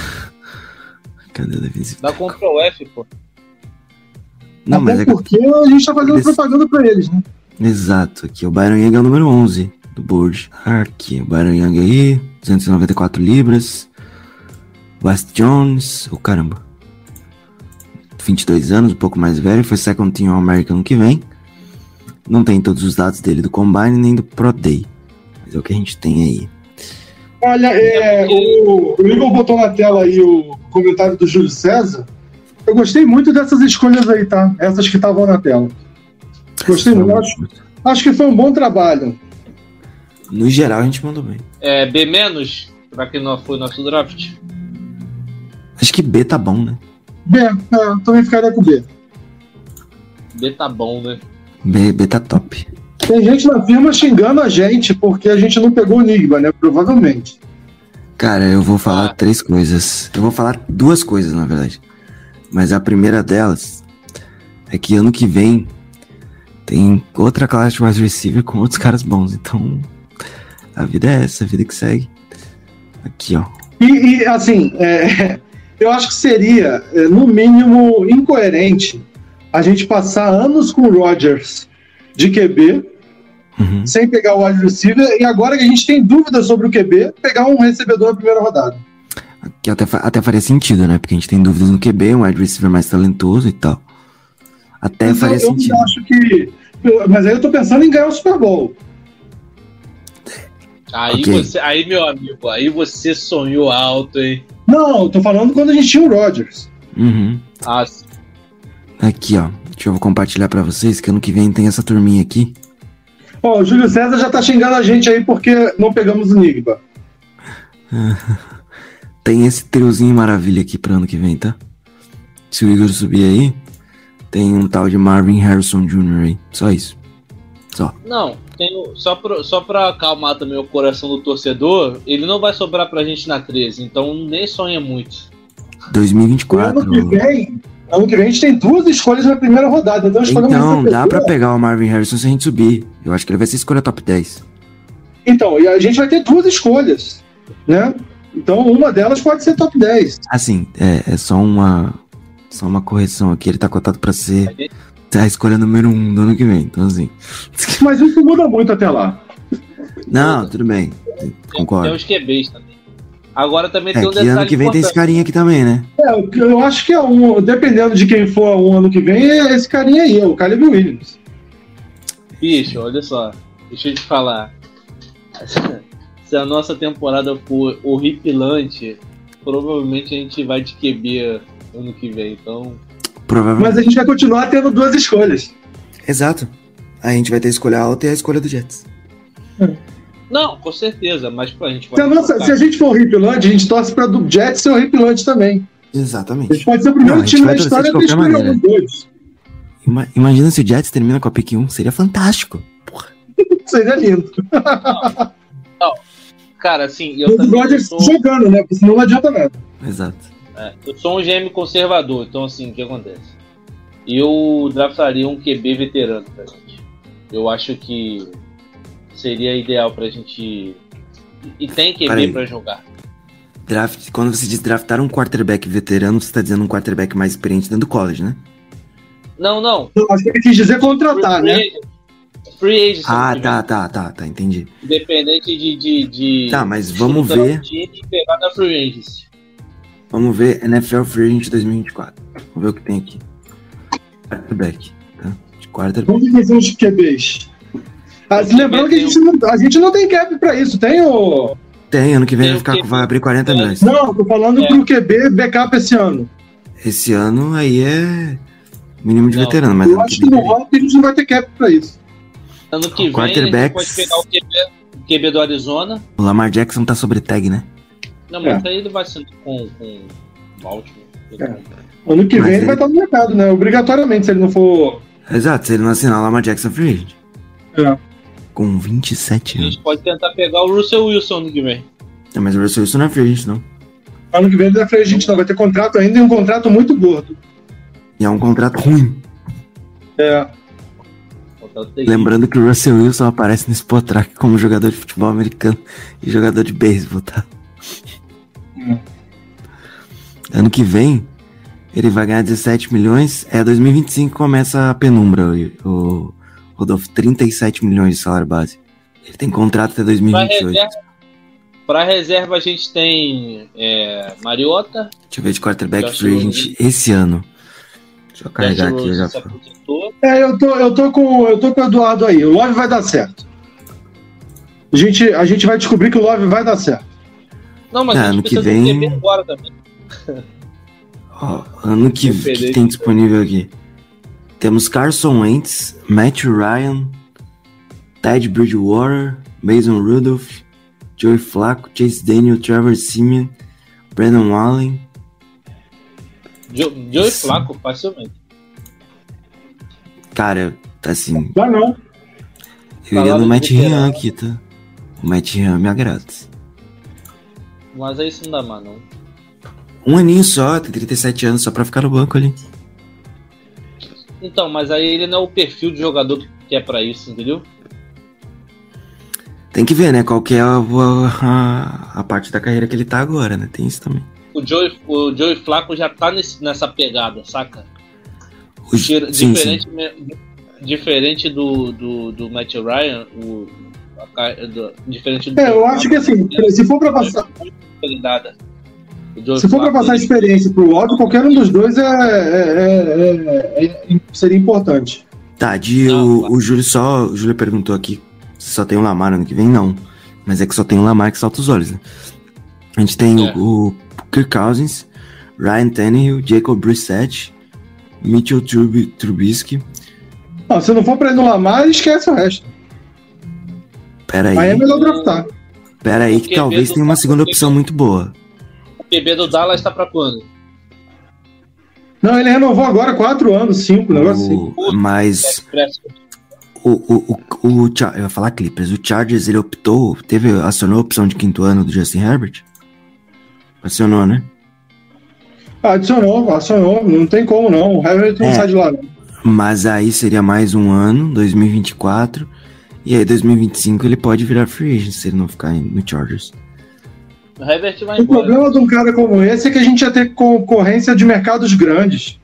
Cadê o defensivo? Dá Ctrl F, pô. Não, mas Até é que porque a gente tá fazendo Eles- propaganda pra eles, né? Exato, aqui o Byron Young é o número 11 do board. Aqui, o Byron Young aí, 294 libras. West Jones, o caramba. 22 anos, um pouco mais velho, foi second team All-American ano que vem. Não tem todos os dados dele do Combine nem do Pro Day. Mas é o que a gente tem aí. Olha, é, o, o Igor botou na tela aí o comentário do Júlio César. Eu gostei muito dessas escolhas aí, tá? Essas que estavam na tela. Gostei muito. Acho, acho que foi um bom trabalho. No geral, a gente mandou bem. É B menos, pra quem não foi nosso draft. Acho que B tá bom, né? B, é, também ficaria com B. B tá bom, né? B, B tá top. Tem gente na firma xingando a gente porque a gente não pegou o Enigma, né? Provavelmente. Cara, eu vou falar Ah. três coisas. Eu vou falar duas coisas, na verdade. Mas a primeira delas é que ano que vem tem outra classe de wide receiver com outros caras bons. Então, a vida é essa, a vida que segue. Aqui, ó. E, e, assim, é, eu acho que seria, é, no mínimo, incoerente a gente passar anos com o Rodgers de QB, Uhum. sem pegar o wide receiver, e agora que a gente tem dúvidas sobre o QB, pegar um recebedor na primeira rodada. Que até, até faria sentido, né? Porque a gente tem dúvidas no QB, um wide receiver mais talentoso e tal. Até Mas faria eu, eu sentido. acho que. Mas aí eu tô pensando em ganhar o Super Bowl. Aí Ok. você. Aí, meu amigo, aí você sonhou alto, hein? Não, eu tô falando quando a gente tinha o Rodgers. Uhum. Ah, Aqui, ó. Deixa eu compartilhar pra vocês que ano que vem tem essa turminha aqui. Ó, o Júlio César já tá xingando a gente aí porque não pegamos o Nigba. Tem esse triozinho maravilha aqui pro ano que vem, tá? Se o Igor subir aí, tem um tal de Marvin Harrison Jr. aí. Só isso. Só. Não, tenho, só, pra, só pra acalmar também o coração do torcedor, ele não vai sobrar pra gente na 13, então nem sonha muito. 2024. Ano que vem, ano que vem a gente tem duas escolhas na primeira rodada. Então, Então, dá pra pegar o Marvin Harrison se a gente subir. Eu acho que ele vai ser escolha top 10. Então, e a gente vai ter duas escolhas, né? Então, uma delas pode ser top 10. Assim, é, é só uma. Só uma correção aqui. Ele tá cotado pra ser a escolha número 1 um do ano que vem. Então, assim. Mas isso muda muito até lá. Não, tudo bem. Concordo. tem os QBs também. Agora também É tem um detalhe ano que vem tem esse importante. carinha aqui também, né? É, eu- eu acho que é um, dependendo de quem for um ano que vem, é esse carinha aí, é o Caleb Williams. Bicho, olha só. Deixa eu te falar. Se a nossa temporada for horripilante, provavelmente a gente vai de QB ano que vem. Então, Provavelmente. Mas a gente vai continuar tendo duas escolhas. Exato. A gente vai ter a escolha alta e a escolha do Jets. não, com certeza, mas pô, a gente Se a, nossa- se a gente for horripilante, a gente torce para do Jets ser horripilante também. A Exatamente. gente pode ser o primeiro Não, a time da história de a ter qualquer escolhido maneira. os dois. Ima- imagina se o Jets termina com a pick 1, seria fantástico. Porra. Seria lindo. Cara, assim, eu Mas o também Rodgers sou, jogando, né? Porque senão não adianta nada. Exato. É, eu sou um GM conservador, então assim, o que acontece? Eu draftaria um QB veterano pra gente. Eu acho que seria ideal pra gente. E tem Peraí. QB pra jogar. Draft, quando você diz draftar um quarterback veterano, você tá dizendo um quarterback mais experiente dentro do college, né? Não, não. Então, acho que ele quis dizer contratar, né? Free agent. Free agent. Ah, tá, tá, tá, tá, entendi. Independente de. de, de Tá, mas vamos ver. o time pegar na free agency. Vamos ver NFL Free Agent 2024. Vamos ver o que tem aqui. Quarterback, tá? De quarterback. Vamos fazer uns QBs. Ah, lembrando que a gente, não, a gente não tem cap pra isso, tem o. Tem, ano que vem vai, ficar, vai abrir 40 É. milhões. Não, tô falando É. pro QB backup esse ano. Esse ano aí é mínimo de Não. veterano, mas Eu ano acho que no rock a gente não vai ter cap pra isso. Ano que vem a gente Quarterbacks. pode pegar o QB, o QB do Arizona. O Lamar Jackson tá sobre tag, né? Não, mas É. aí ele vai ser com, com Baltimore. É. Ano que Mas vem ele ele- vai estar no mercado, né? Obrigatoriamente, se ele não for. Exato, se ele não assinar Lamar Jackson free agent. É. Com 27 A anos. gente pode tentar pegar o Russell Wilson ano que vem. É, mas o Russell Wilson não é free agent, não. Ano que vem ele não é free agent, não. Vai ter contrato ainda e um contrato muito gordo. E é um contrato ruim. É. Lembrando que o Russell Wilson aparece nesse Potrack como jogador de futebol americano e jogador de beisebol, tá? Hum. Ano que vem, ele vai ganhar 17 milhões. É 2025 que começa a penumbra, o, o Rodolfo. 37 milhões de salário base. Ele tem contrato até Pra 2028. reserva, pra reserva a gente tem é, Mariota, Deixa eu ver de quarterback Josh free Rosen. agent esse ano. Deixa eu carregar Josh aqui, já. É, eu tô, eu tô com eu tô com o Eduardo aí. O Love vai dar certo. A gente, a gente vai descobrir que o Love vai dar certo. Não, mas a ano que vem- agora também. Ó, ano que, que tem disponível aqui. Temos Carson Wentz, Matt Ryan, Ted Bridgewater, Mason Rudolph, Joey Flacco, Chase Daniel, Trevor Simeon, Brandon Allen. Jo- Joey Isso. Flaco, facilmente. Cara, assim, Vai não. eu iria Palavra no Matt. Ryan aqui, tá? O Matt Ryan me agrada. Mas aí isso não dá mais, não. Um aninho só, tem 37 anos, só pra ficar no banco ali. Então, mas aí ele não é o perfil de jogador que é pra isso, entendeu? Tem que ver, né, qual que é a, a, a parte da carreira que ele tá agora, né? Tem isso também. O Joey, o Joey Flaco já tá nesse- nessa pegada, saca? O- sim, sim. diferente me- diferente do, do, do Matt Ryan, o, a do- diferente do É, eu acho que assim, se for pra passar, O Joey se for pra Flacco, passar ele- experiência pro Love, qualquer um dos dois é, é- é- é- é- seria importante. Tá, de Não, o, o Júlio só. O Júlio perguntou aqui se só tem o Lamar ano que vem, não. Mas é que só tem o Lamar que salta os olhos, né? A gente tem É. o, o Kirk Cousins, Ryan Tannehill, Jacob Brissett, Mitchell Trub- Trubisky. Não, se não for pra ir no Lamar, esquece o resto. Pera aí, Aí é melhor draftar. Pera aí que talvez tenha uma segunda opção muito boa. O QB do Dallas tá pra quando? Não, ele renovou agora quatro anos, cinco, um negócio assim. Mas o, o, o, o eu ia falar Clippers, o Chargers ele optou, teve, acionou a opção de quinto ano do Justin Herbert? Acionou, né? Ah, adicionou, acionou, não tem como não. O Herbert não É. sai de lá. Mas aí seria mais um ano, 2024. E aí 2025 ele pode virar free agent se ele não ficar no Chargers. O O problema de um cara como esse é que a gente ia ter concorrência de mercados grandes.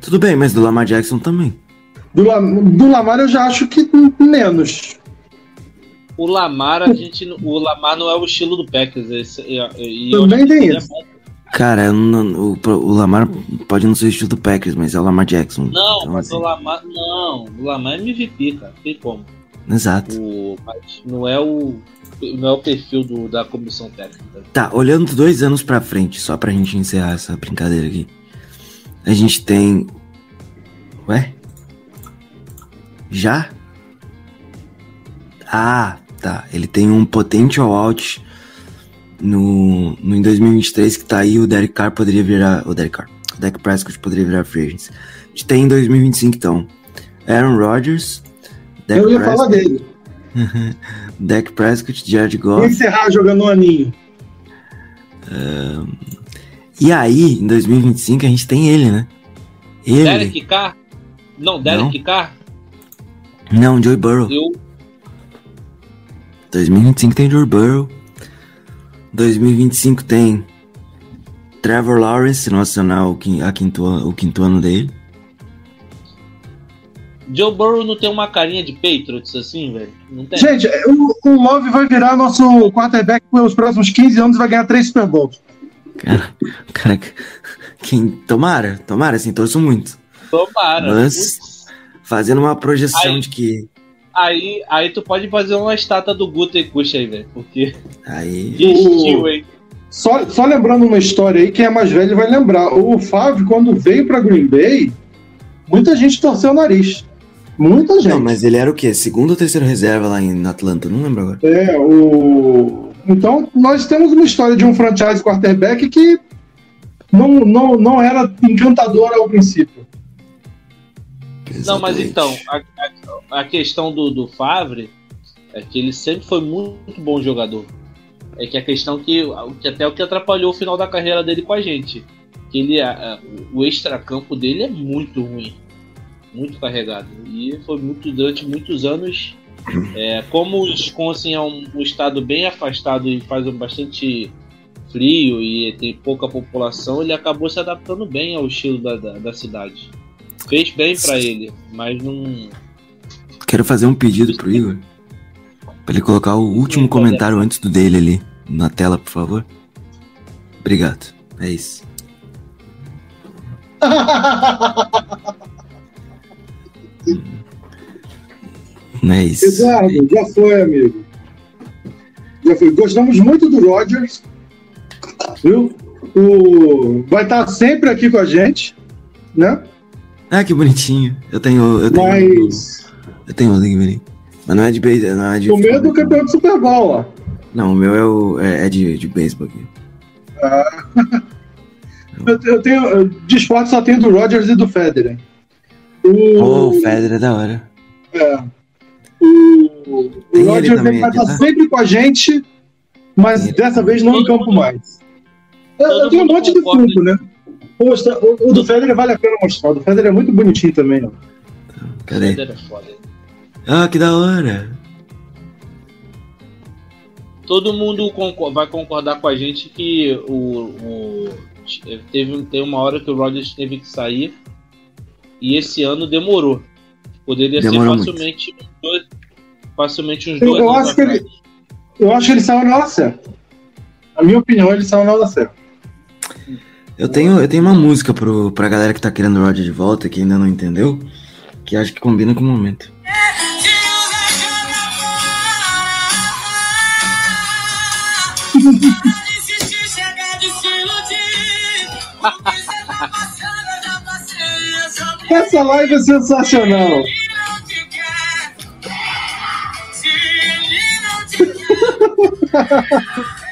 Tudo bem, mas do Lamar Jackson também. Do, La- do Lamar eu já acho que menos. O Lamar, a gente, não- o Lamar não é o estilo do Packers. Esse, e, e Também tem ele é isso. bom. Cara, não- o, o Lamar pode não ser o estilo do Packers, mas é o Lamar Jackson. Não, Então, mas assim, o Lamar. Não, o Lamar é MVP, cara. Tem como. Exato. O, mas não é o. Não é o perfil do, da comissão técnica. Tá, olhando dois anos pra frente, só pra gente encerrar essa brincadeira aqui. A gente tem. Ué? Já? Ah, tá. Ele tem um potential out no, no em 2023 que tá aí. O Derek Carr poderia virar. O Derek Carr. O Dak Prescott poderia virar free agents. A gente tem em 2025 então. Aaron Rodgers. Dak eu ia falar Prescott, dele. Dak Prescott, Jared Goff. encerrar jogando um aninho. E aí, em 2025, a gente tem ele, né? Ele. Derek Carr? Não, Derek Carr? Não, Joey Burrow. Eu. 2025 tem Joey Burrow. 2025 tem Trevor Lawrence, no Nacional, o quinto, o quinto ano dele. Joe Burrow não tem uma carinha de Patriots assim, velho? Não tem. Gente, o, o Love vai virar nosso quarterback pelos próximos 15 anos e vai ganhar três Super Bowls. Cara, cara, quem, tomara, tomara, assim, torço muito. Tomara. Mas- Fazendo uma projeção Aí. de que Aí, aí tu pode fazer uma estátua do Gutekunst aí, velho. Porque Aí. que estilo, hein? Só, só lembrando uma história aí, quem é mais velho vai lembrar. O Favre, quando veio pra Green Bay, muita gente torceu o nariz. Muita gente. Não, mas ele era o quê? Segundo ou terceiro reserva lá em Atlanta? Não lembro agora. É, o... Então, nós temos uma história de um franchise quarterback que não, não, não era encantador ao princípio. Não, mas Exatamente. então, a, a- a questão do, do Favre é que ele sempre foi muito bom jogador. É que a questão que, que até o que atrapalhou o final da carreira dele com a gente. Que ele, a- o extracampo dele é muito ruim. Muito carregado. E foi muito durante muitos anos. é, como o Wisconsin é um, um estado bem afastado e faz um bastante frio e tem pouca população, ele acabou se adaptando bem ao estilo da, da, da cidade. Fez bem pra ele, mas não. Quero fazer um pedido pro Igor. Pra ele colocar o último Sim, pode. comentário antes do dele ali na tela, por favor. Obrigado. É isso. Não é isso. Eduardo, já foi, amigo. Já foi. Gostamos muito do Rogers. Viu? O... Vai estar sempre aqui com a gente, né? Ah, que bonitinho. Eu tenho. Eu tenho. Mas Eu tenho o link Mas não é de não é de. o meu é do campeão do Super Bowl, ó. Não, o meu é, o, é, é de, de beisebol aqui. Eu, eu tenho. eu- De esporte só tenho do Rogers e do Federer. O, o Federer é da hora. é, o, o Tem ele vai estar tá? sempre com a gente, mas dessa vez não no campo mais. Eu, eu tenho um monte de concorda. Né? Poxa, o, o do Federer vale a pena mostrar. O do Federer é muito bonitinho também, ó. Cadê? Federer é foda. Ah, que da hora. Todo mundo concor- vai concordar com a gente que o, o- teve tem uma hora que o Rodgers teve que sair e esse ano demorou. Poderia Demorou ser muito. facilmente uns dois, facilmente uns Eu- dois eu anos acho que ele-. Eu acho que ele saiu na hora certa. Na minha opinião, ele saiu na hora certa. Eu tenho, eu tenho uma música pro, pra galera que tá querendo o Roger de volta, que ainda não entendeu, que acho que combina com o momento. Essa live é sensacional.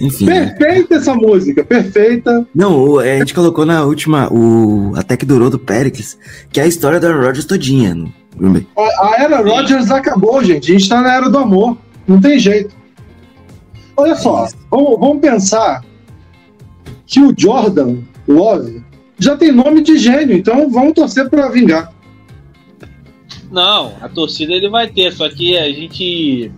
Enfim. né? Perfeita essa música, perfeita. Não, é, a gente colocou na última, o até que durou do Pericles, que é a história do Aaron Rodgers todinha no Green Bay. A, a era Rodgers acabou, gente. A gente tá na era do amor. Não tem jeito. Olha só, vamos, vamos pensar que o Jordan Love já tem nome de gênio, então vamos torcer pra vingar. Não, a torcida ele vai ter, só que a gente.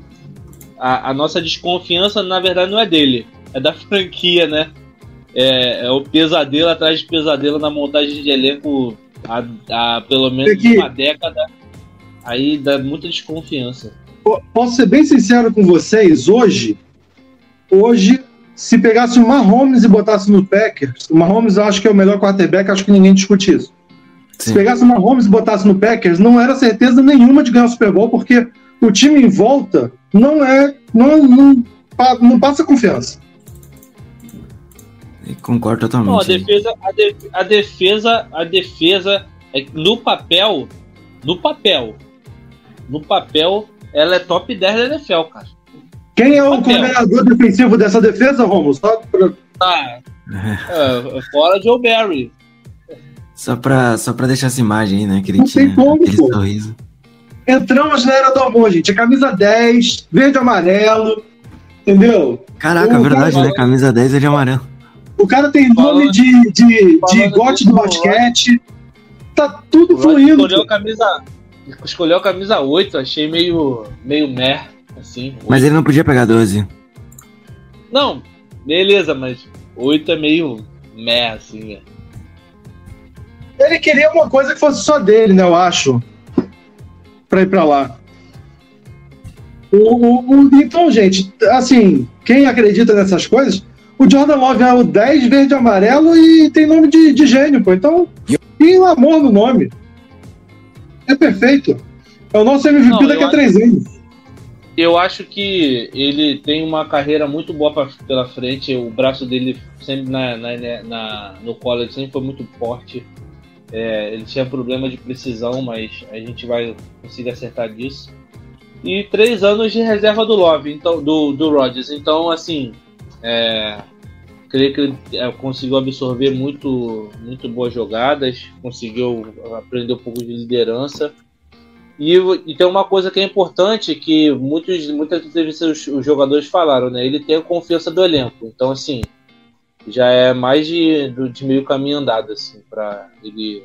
A, a nossa desconfiança, na verdade, não é dele, é da franquia, né? É, é o pesadelo atrás de pesadelo na montagem de elenco há, há pelo menos É que- uma década. Aí dá muita desconfiança. Po- Posso ser bem sincero com vocês, hoje, hoje, se pegasse o Mahomes e botasse no Packers, o Mahomes eu acho que é o melhor quarterback, acho que ninguém discute isso. Se Sim. pegasse o Mahomes e botasse no Packers, não era certeza nenhuma de ganhar o Super Bowl, porque o time em volta não é. não, não, não passa confiança. Concordo Não, a totalmente. defesa, a, de- a defesa, a defesa, é, no papel, no papel, no papel, ela é top 10 da NFL, cara. Quem é o Papel. coordenador defensivo dessa defesa, Romulo? Só pra- Tá. É, fora Joe Barry. Só pra, só pra deixar essa imagem aí, né? Que ele Não tinha tem como, aquele pô. sorriso. Entramos na era do amor, gente. A camisa 10, verde e amarelo, entendeu? Caraca, O verdade, cara- né? Camisa 10 é de amarelo. O cara tem nome Falando- de, de, de gote disso, do basquete. Tá tudo fluindo. escolheu a camisa. Escolheu a camisa 8, achei meio. meio meh, assim. Mas ele não podia pegar 12. Não, beleza, mas 8 é meio meh, assim, velho. Ele queria uma coisa que fosse só dele, né? Eu acho. Pra ir pra lá. O, o- o- então, gente, assim, quem acredita nessas coisas, o Jordan Love é o 10 verde e amarelo e tem nome de, de gênio, pô. Então, tem amor no nome. É perfeito. É o nosso MVP Não, daqui a três anos. Eu acho que ele tem uma carreira muito boa pra, pela frente. O braço dele sempre na, na, na- no college sempre foi muito forte. É, ele tinha problema de precisão, mas a gente vai conseguir acertar disso. E três anos de reserva do Love, então, do, do Rodgers. Então, assim, é, creio que ele é, conseguiu absorver muito, muito boas jogadas, conseguiu aprender um pouco de liderança. E, e tem uma coisa que é importante que muitos, muitas entrevistas os, os jogadores falaram, né? Ele tem a confiança do elenco. Então, assim, já é mais de, de meio caminho andado, assim, pra ele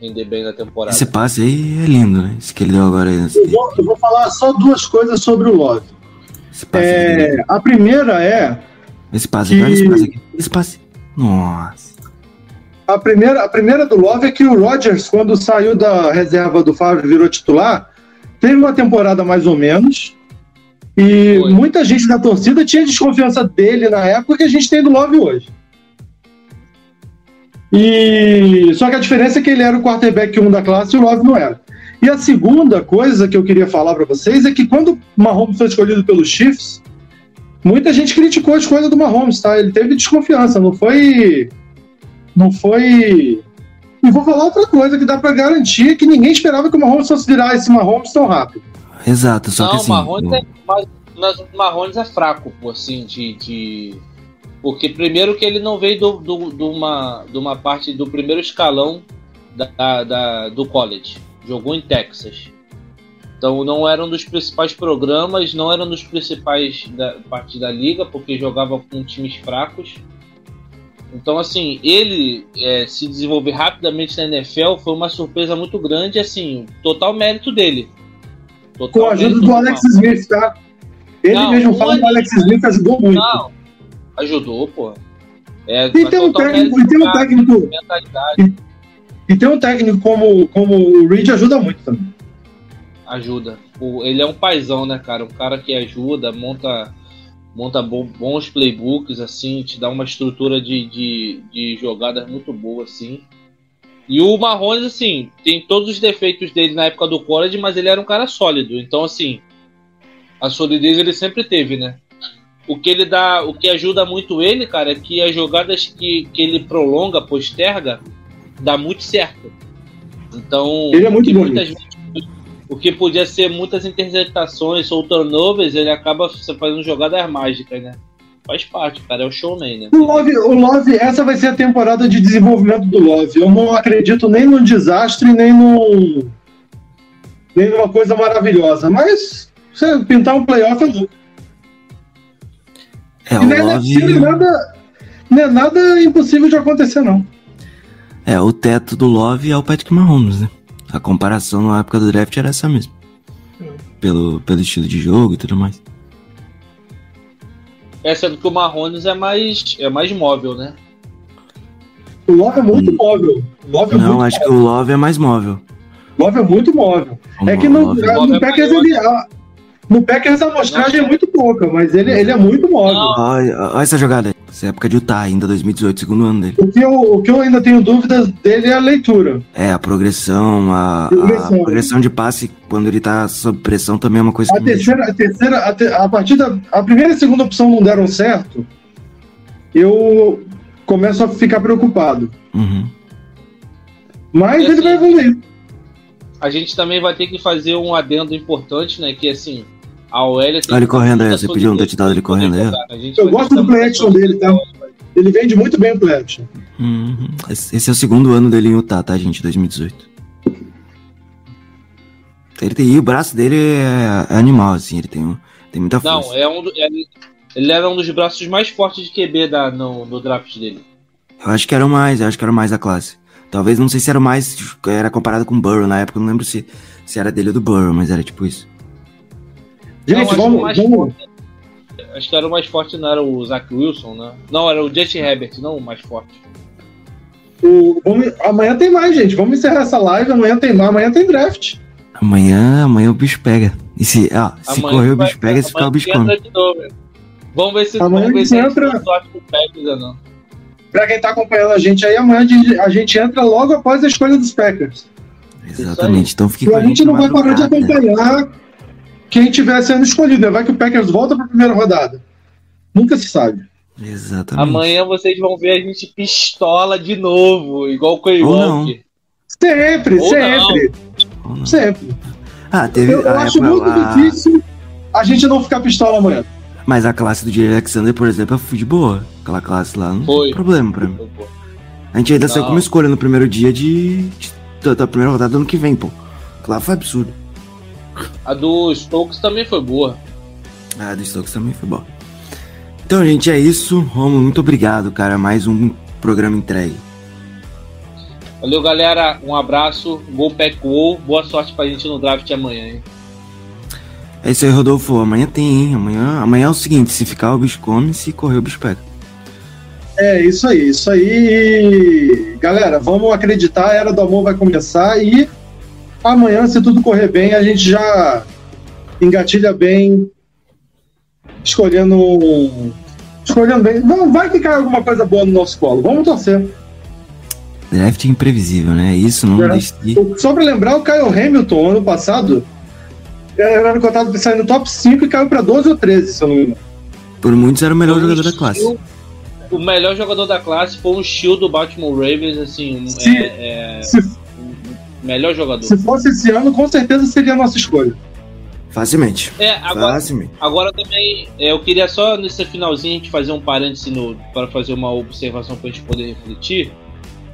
render bem na temporada. Esse passe aí é lindo, né? Esse que ele deu agora aí. Esse, Eu vou, eu vou falar só duas coisas sobre o Love. esse passe, aí, É, a primeira é esse passe aqui, olha esse passe aqui. Esse passe. Nossa. A primeira, a primeira do Love é que o Rodgers, quando saiu da reserva do Favre e virou titular, teve uma temporada mais ou menos. E Foi. muita gente da torcida tinha desconfiança dele na época que a gente tem do Love hoje. E só que a diferença é que ele era o quarterback 1 da classe e o Love não era. E a segunda coisa que eu queria falar pra vocês é que quando o Mahomes foi escolhido pelos Chiefs, muita gente criticou a escolha do Mahomes, tá? Ele teve desconfiança, não foi não foi. E vou falar outra coisa que dá pra garantir que ninguém esperava que o Mahomes fosse virar esse Mahomes tão rápido. Exato, só não, que assim. o- é, mas, mas o Marrones é fraco, pô, assim, de, de- Porque primeiro que ele não veio do, do, de, uma, de uma parte do primeiro escalão da, da- do college. Jogou em Texas. Então não era um dos principais programas, não era um dos principais da parte da liga, porque jogava com times fracos. Então, assim, ele é, se desenvolver rapidamente na NFL foi uma surpresa muito grande, assim, total mérito dele. Total Com a ajuda do Alex Smith, tá? Ele Não, mesmo fala que o Alex. Smith ajudou muito. Não, ajudou, pô. É, E tem um técnico, e tem um técnico, mentalidade e tem um técnico como, como o Reed ajuda muito também. Ajuda. O- ele é um paizão, né, cara? Um cara que ajuda, monta, monta bo- bons playbooks, assim, te dá uma estrutura de, de, de jogadas muito boa, assim. E o Marrones, assim, tem todos os defeitos dele na época do college, mas ele era um cara sólido. Então, assim, a solidez ele sempre teve, né? O que ele dá, o que ajuda muito ele, cara, é que as jogadas que, que ele prolonga, posterga, dá muito certo. Então, Ele é muito bom muitas vezes- o que podia ser muitas interceptações ou turnovers, ele acaba fazendo jogadas mágicas, né? Faz parte, cara, é o showman, né? O Love, o Love, essa vai ser a temporada de desenvolvimento do Love. Eu não acredito nem no desastre, nem no. nem numa coisa maravilhosa. Mas você pintar um playoff é louco. É, E o é Love. nada, não é nada impossível de acontecer, não. É, o teto do Love é o Patrick Mahomes, né? A comparação na época do draft era essa mesmo. Pelo, pelo estilo de jogo e tudo mais. É sendo que o Marrones é mais, é mais móvel, né? O Love é muito móvel. Love é Não, muito acho que o Love é mais móvel. Love é muito móvel. O É que no, Love- no Love é Packers ele. a- no Packers a amostragem é muito pouca, mas ele, ele é muito móvel. Olha, olha essa jogada aí. Essa época de Utah, ainda 2018, segundo ano dele. O, que eu, o que eu ainda tenho dúvidas dele é a leitura. É, a progressão, a, a Progressão. progressão de passe quando ele tá sob pressão também é uma coisa A terceira, a terceira, a, te- a partir da. A primeira e a segunda opção não deram certo, eu começo a ficar preocupado. Uhum. Mas E ele vai assim, evoluir. A gente também vai ter que fazer um adendo importante, né? Que assim, a OL tem Olha ele que- correndo aí, você pediu um dele pra poder correndo aí, Eu gosto do play action dele, tá? Ele vende muito bem o play action. Uhum. Esse é o segundo ano dele em Utah, tá, gente? 2018. Ele tem, e o braço dele é, é animal, assim, ele tem, tem muita força. Não, é um do- ele, ele era um dos braços mais fortes de QB da, no, no draft dele. Eu acho que era o mais, eu acho que era o mais da classe. Talvez, não sei se era o mais, era comparado com o Burrow na época, eu não lembro se, se era dele ou do Burrow, mas era tipo isso. Não, Gente, acho que o vamos. mais vamos forte- Acho que era o mais forte, não era o Zach Wilson, né? Não, era o Justin Herbert, não o mais forte. o- vamos- amanhã tem mais, gente. Vamos encerrar essa live. Amanhã tem mais. Amanhã tem draft. Amanhã, amanhã o bicho pega. E se, ó, se Amanhã correr o vai- bicho pega, se ficar o bicho come. Vamos ver se, Amanhã vamos ver a se gente a gente entra- ou não. Pra quem tá acompanhando a gente aí, amanhã a gente- a gente entra logo após a escolha dos Packers. Exatamente. Então fique com a gente não vai parar de acompanhar quem tiver sendo escolhido. né? Vai que o Packers volta para a primeira rodada. Nunca se sabe. Exatamente. Amanhã vocês vão ver a gente pistola de novo, igual o Coy Ou não. Walker. Sempre, Ou sempre, Ou não. sempre. Ah, teve Eu, eu a acho muito lá- difícil a gente não ficar pistola amanhã. Mas a classe do Jerry Alexander, por exemplo, eu fui de boa. Aquela classe lá não Foi. tem problema pra mim. A gente ainda saiu Não. como escolha no primeiro dia de, de- da, da primeira rodada do ano que vem, pô. Lá foi absurdo. A do Stokes também foi boa. Ah, do Stokes também foi bom. Então, gente, é isso. Romulo, muito obrigado, cara. Mais um programa entregue. Valeu, galera. Um abraço. Gol Pack Go. Boa sorte pra gente no draft amanhã, hein? É isso aí, Rodolfo. Amanhã tem, hein? Amanhã, amanhã é o seguinte: se ficar, o bicho come, se correr, o bicho pega. É isso aí, isso aí. Galera, vamos acreditar, a Era do Amor vai começar e amanhã, se tudo correr bem, a gente já engatilha bem, escolhendo. Escolhendo bem. Não, vai que cai alguma coisa boa no nosso colo. Vamos torcer. Draft é imprevisível, né? Isso não É. Só pra lembrar, o Kyle Hamilton, ano passado, era cotado pra sair no top 5 e caiu pra 12 ou 13, se eu não me engano. Por muitos era o melhor Foi um jogador da classe. O melhor jogador da classe foi um shield do Baltimore Ravens, assim, Se- é, é, Se, melhor jogador. se fosse esse ano, com certeza seria a nossa escolha. Facilmente. É, agora, Facilmente. agora também, é, eu queria só nesse finalzinho a gente fazer um parêntese para fazer uma observação para a gente poder refletir.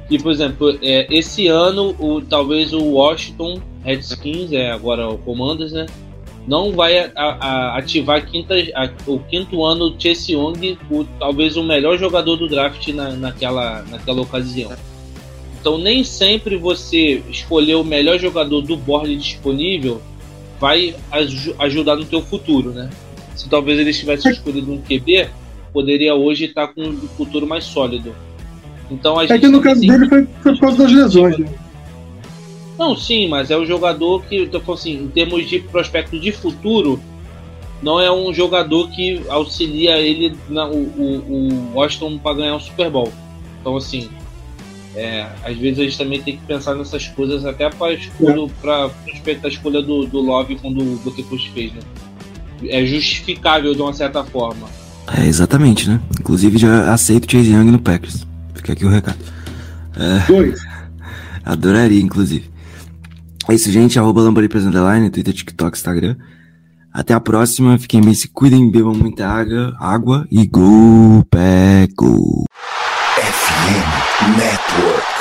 Que, por exemplo, é, esse ano, o, talvez o Washington Redskins, é agora o Commanders, né? Não vai a- a- ativar a quinta, a- o quinto ano Chase Young, o, talvez o melhor jogador do draft na, naquela, naquela ocasião. Então, nem sempre você escolher o melhor jogador do board disponível vai aju- ajudar no teu futuro, né? Se talvez ele tivesse escolhido um QB, poderia hoje estar com um futuro mais sólido. Então a É gente que no caso dele foi, foi por causa das lesões. né? Não, sim, mas é um jogador que, falando assim, em termos de prospecto de futuro, não é um jogador que auxilia ele, na, o, o, o Washington, para ganhar um Super Bowl. Então, assim, é, às vezes a gente também tem que pensar nessas coisas até para escolha, para prospectar a escolha do, do Love quando o Gutekunst fez, né? É justificável de uma certa forma. É, exatamente, né? Inclusive já aceito o Chase Young no Packers. Fica aqui o recado. Dois. Adoraria, inclusive. É isso, gente. Arroba Lamborghini Underline, Twitter, TikTok, Instagram. Até a próxima. Fiquem bem, se cuidem, bebam muita água, água e go, Pack, go. Network.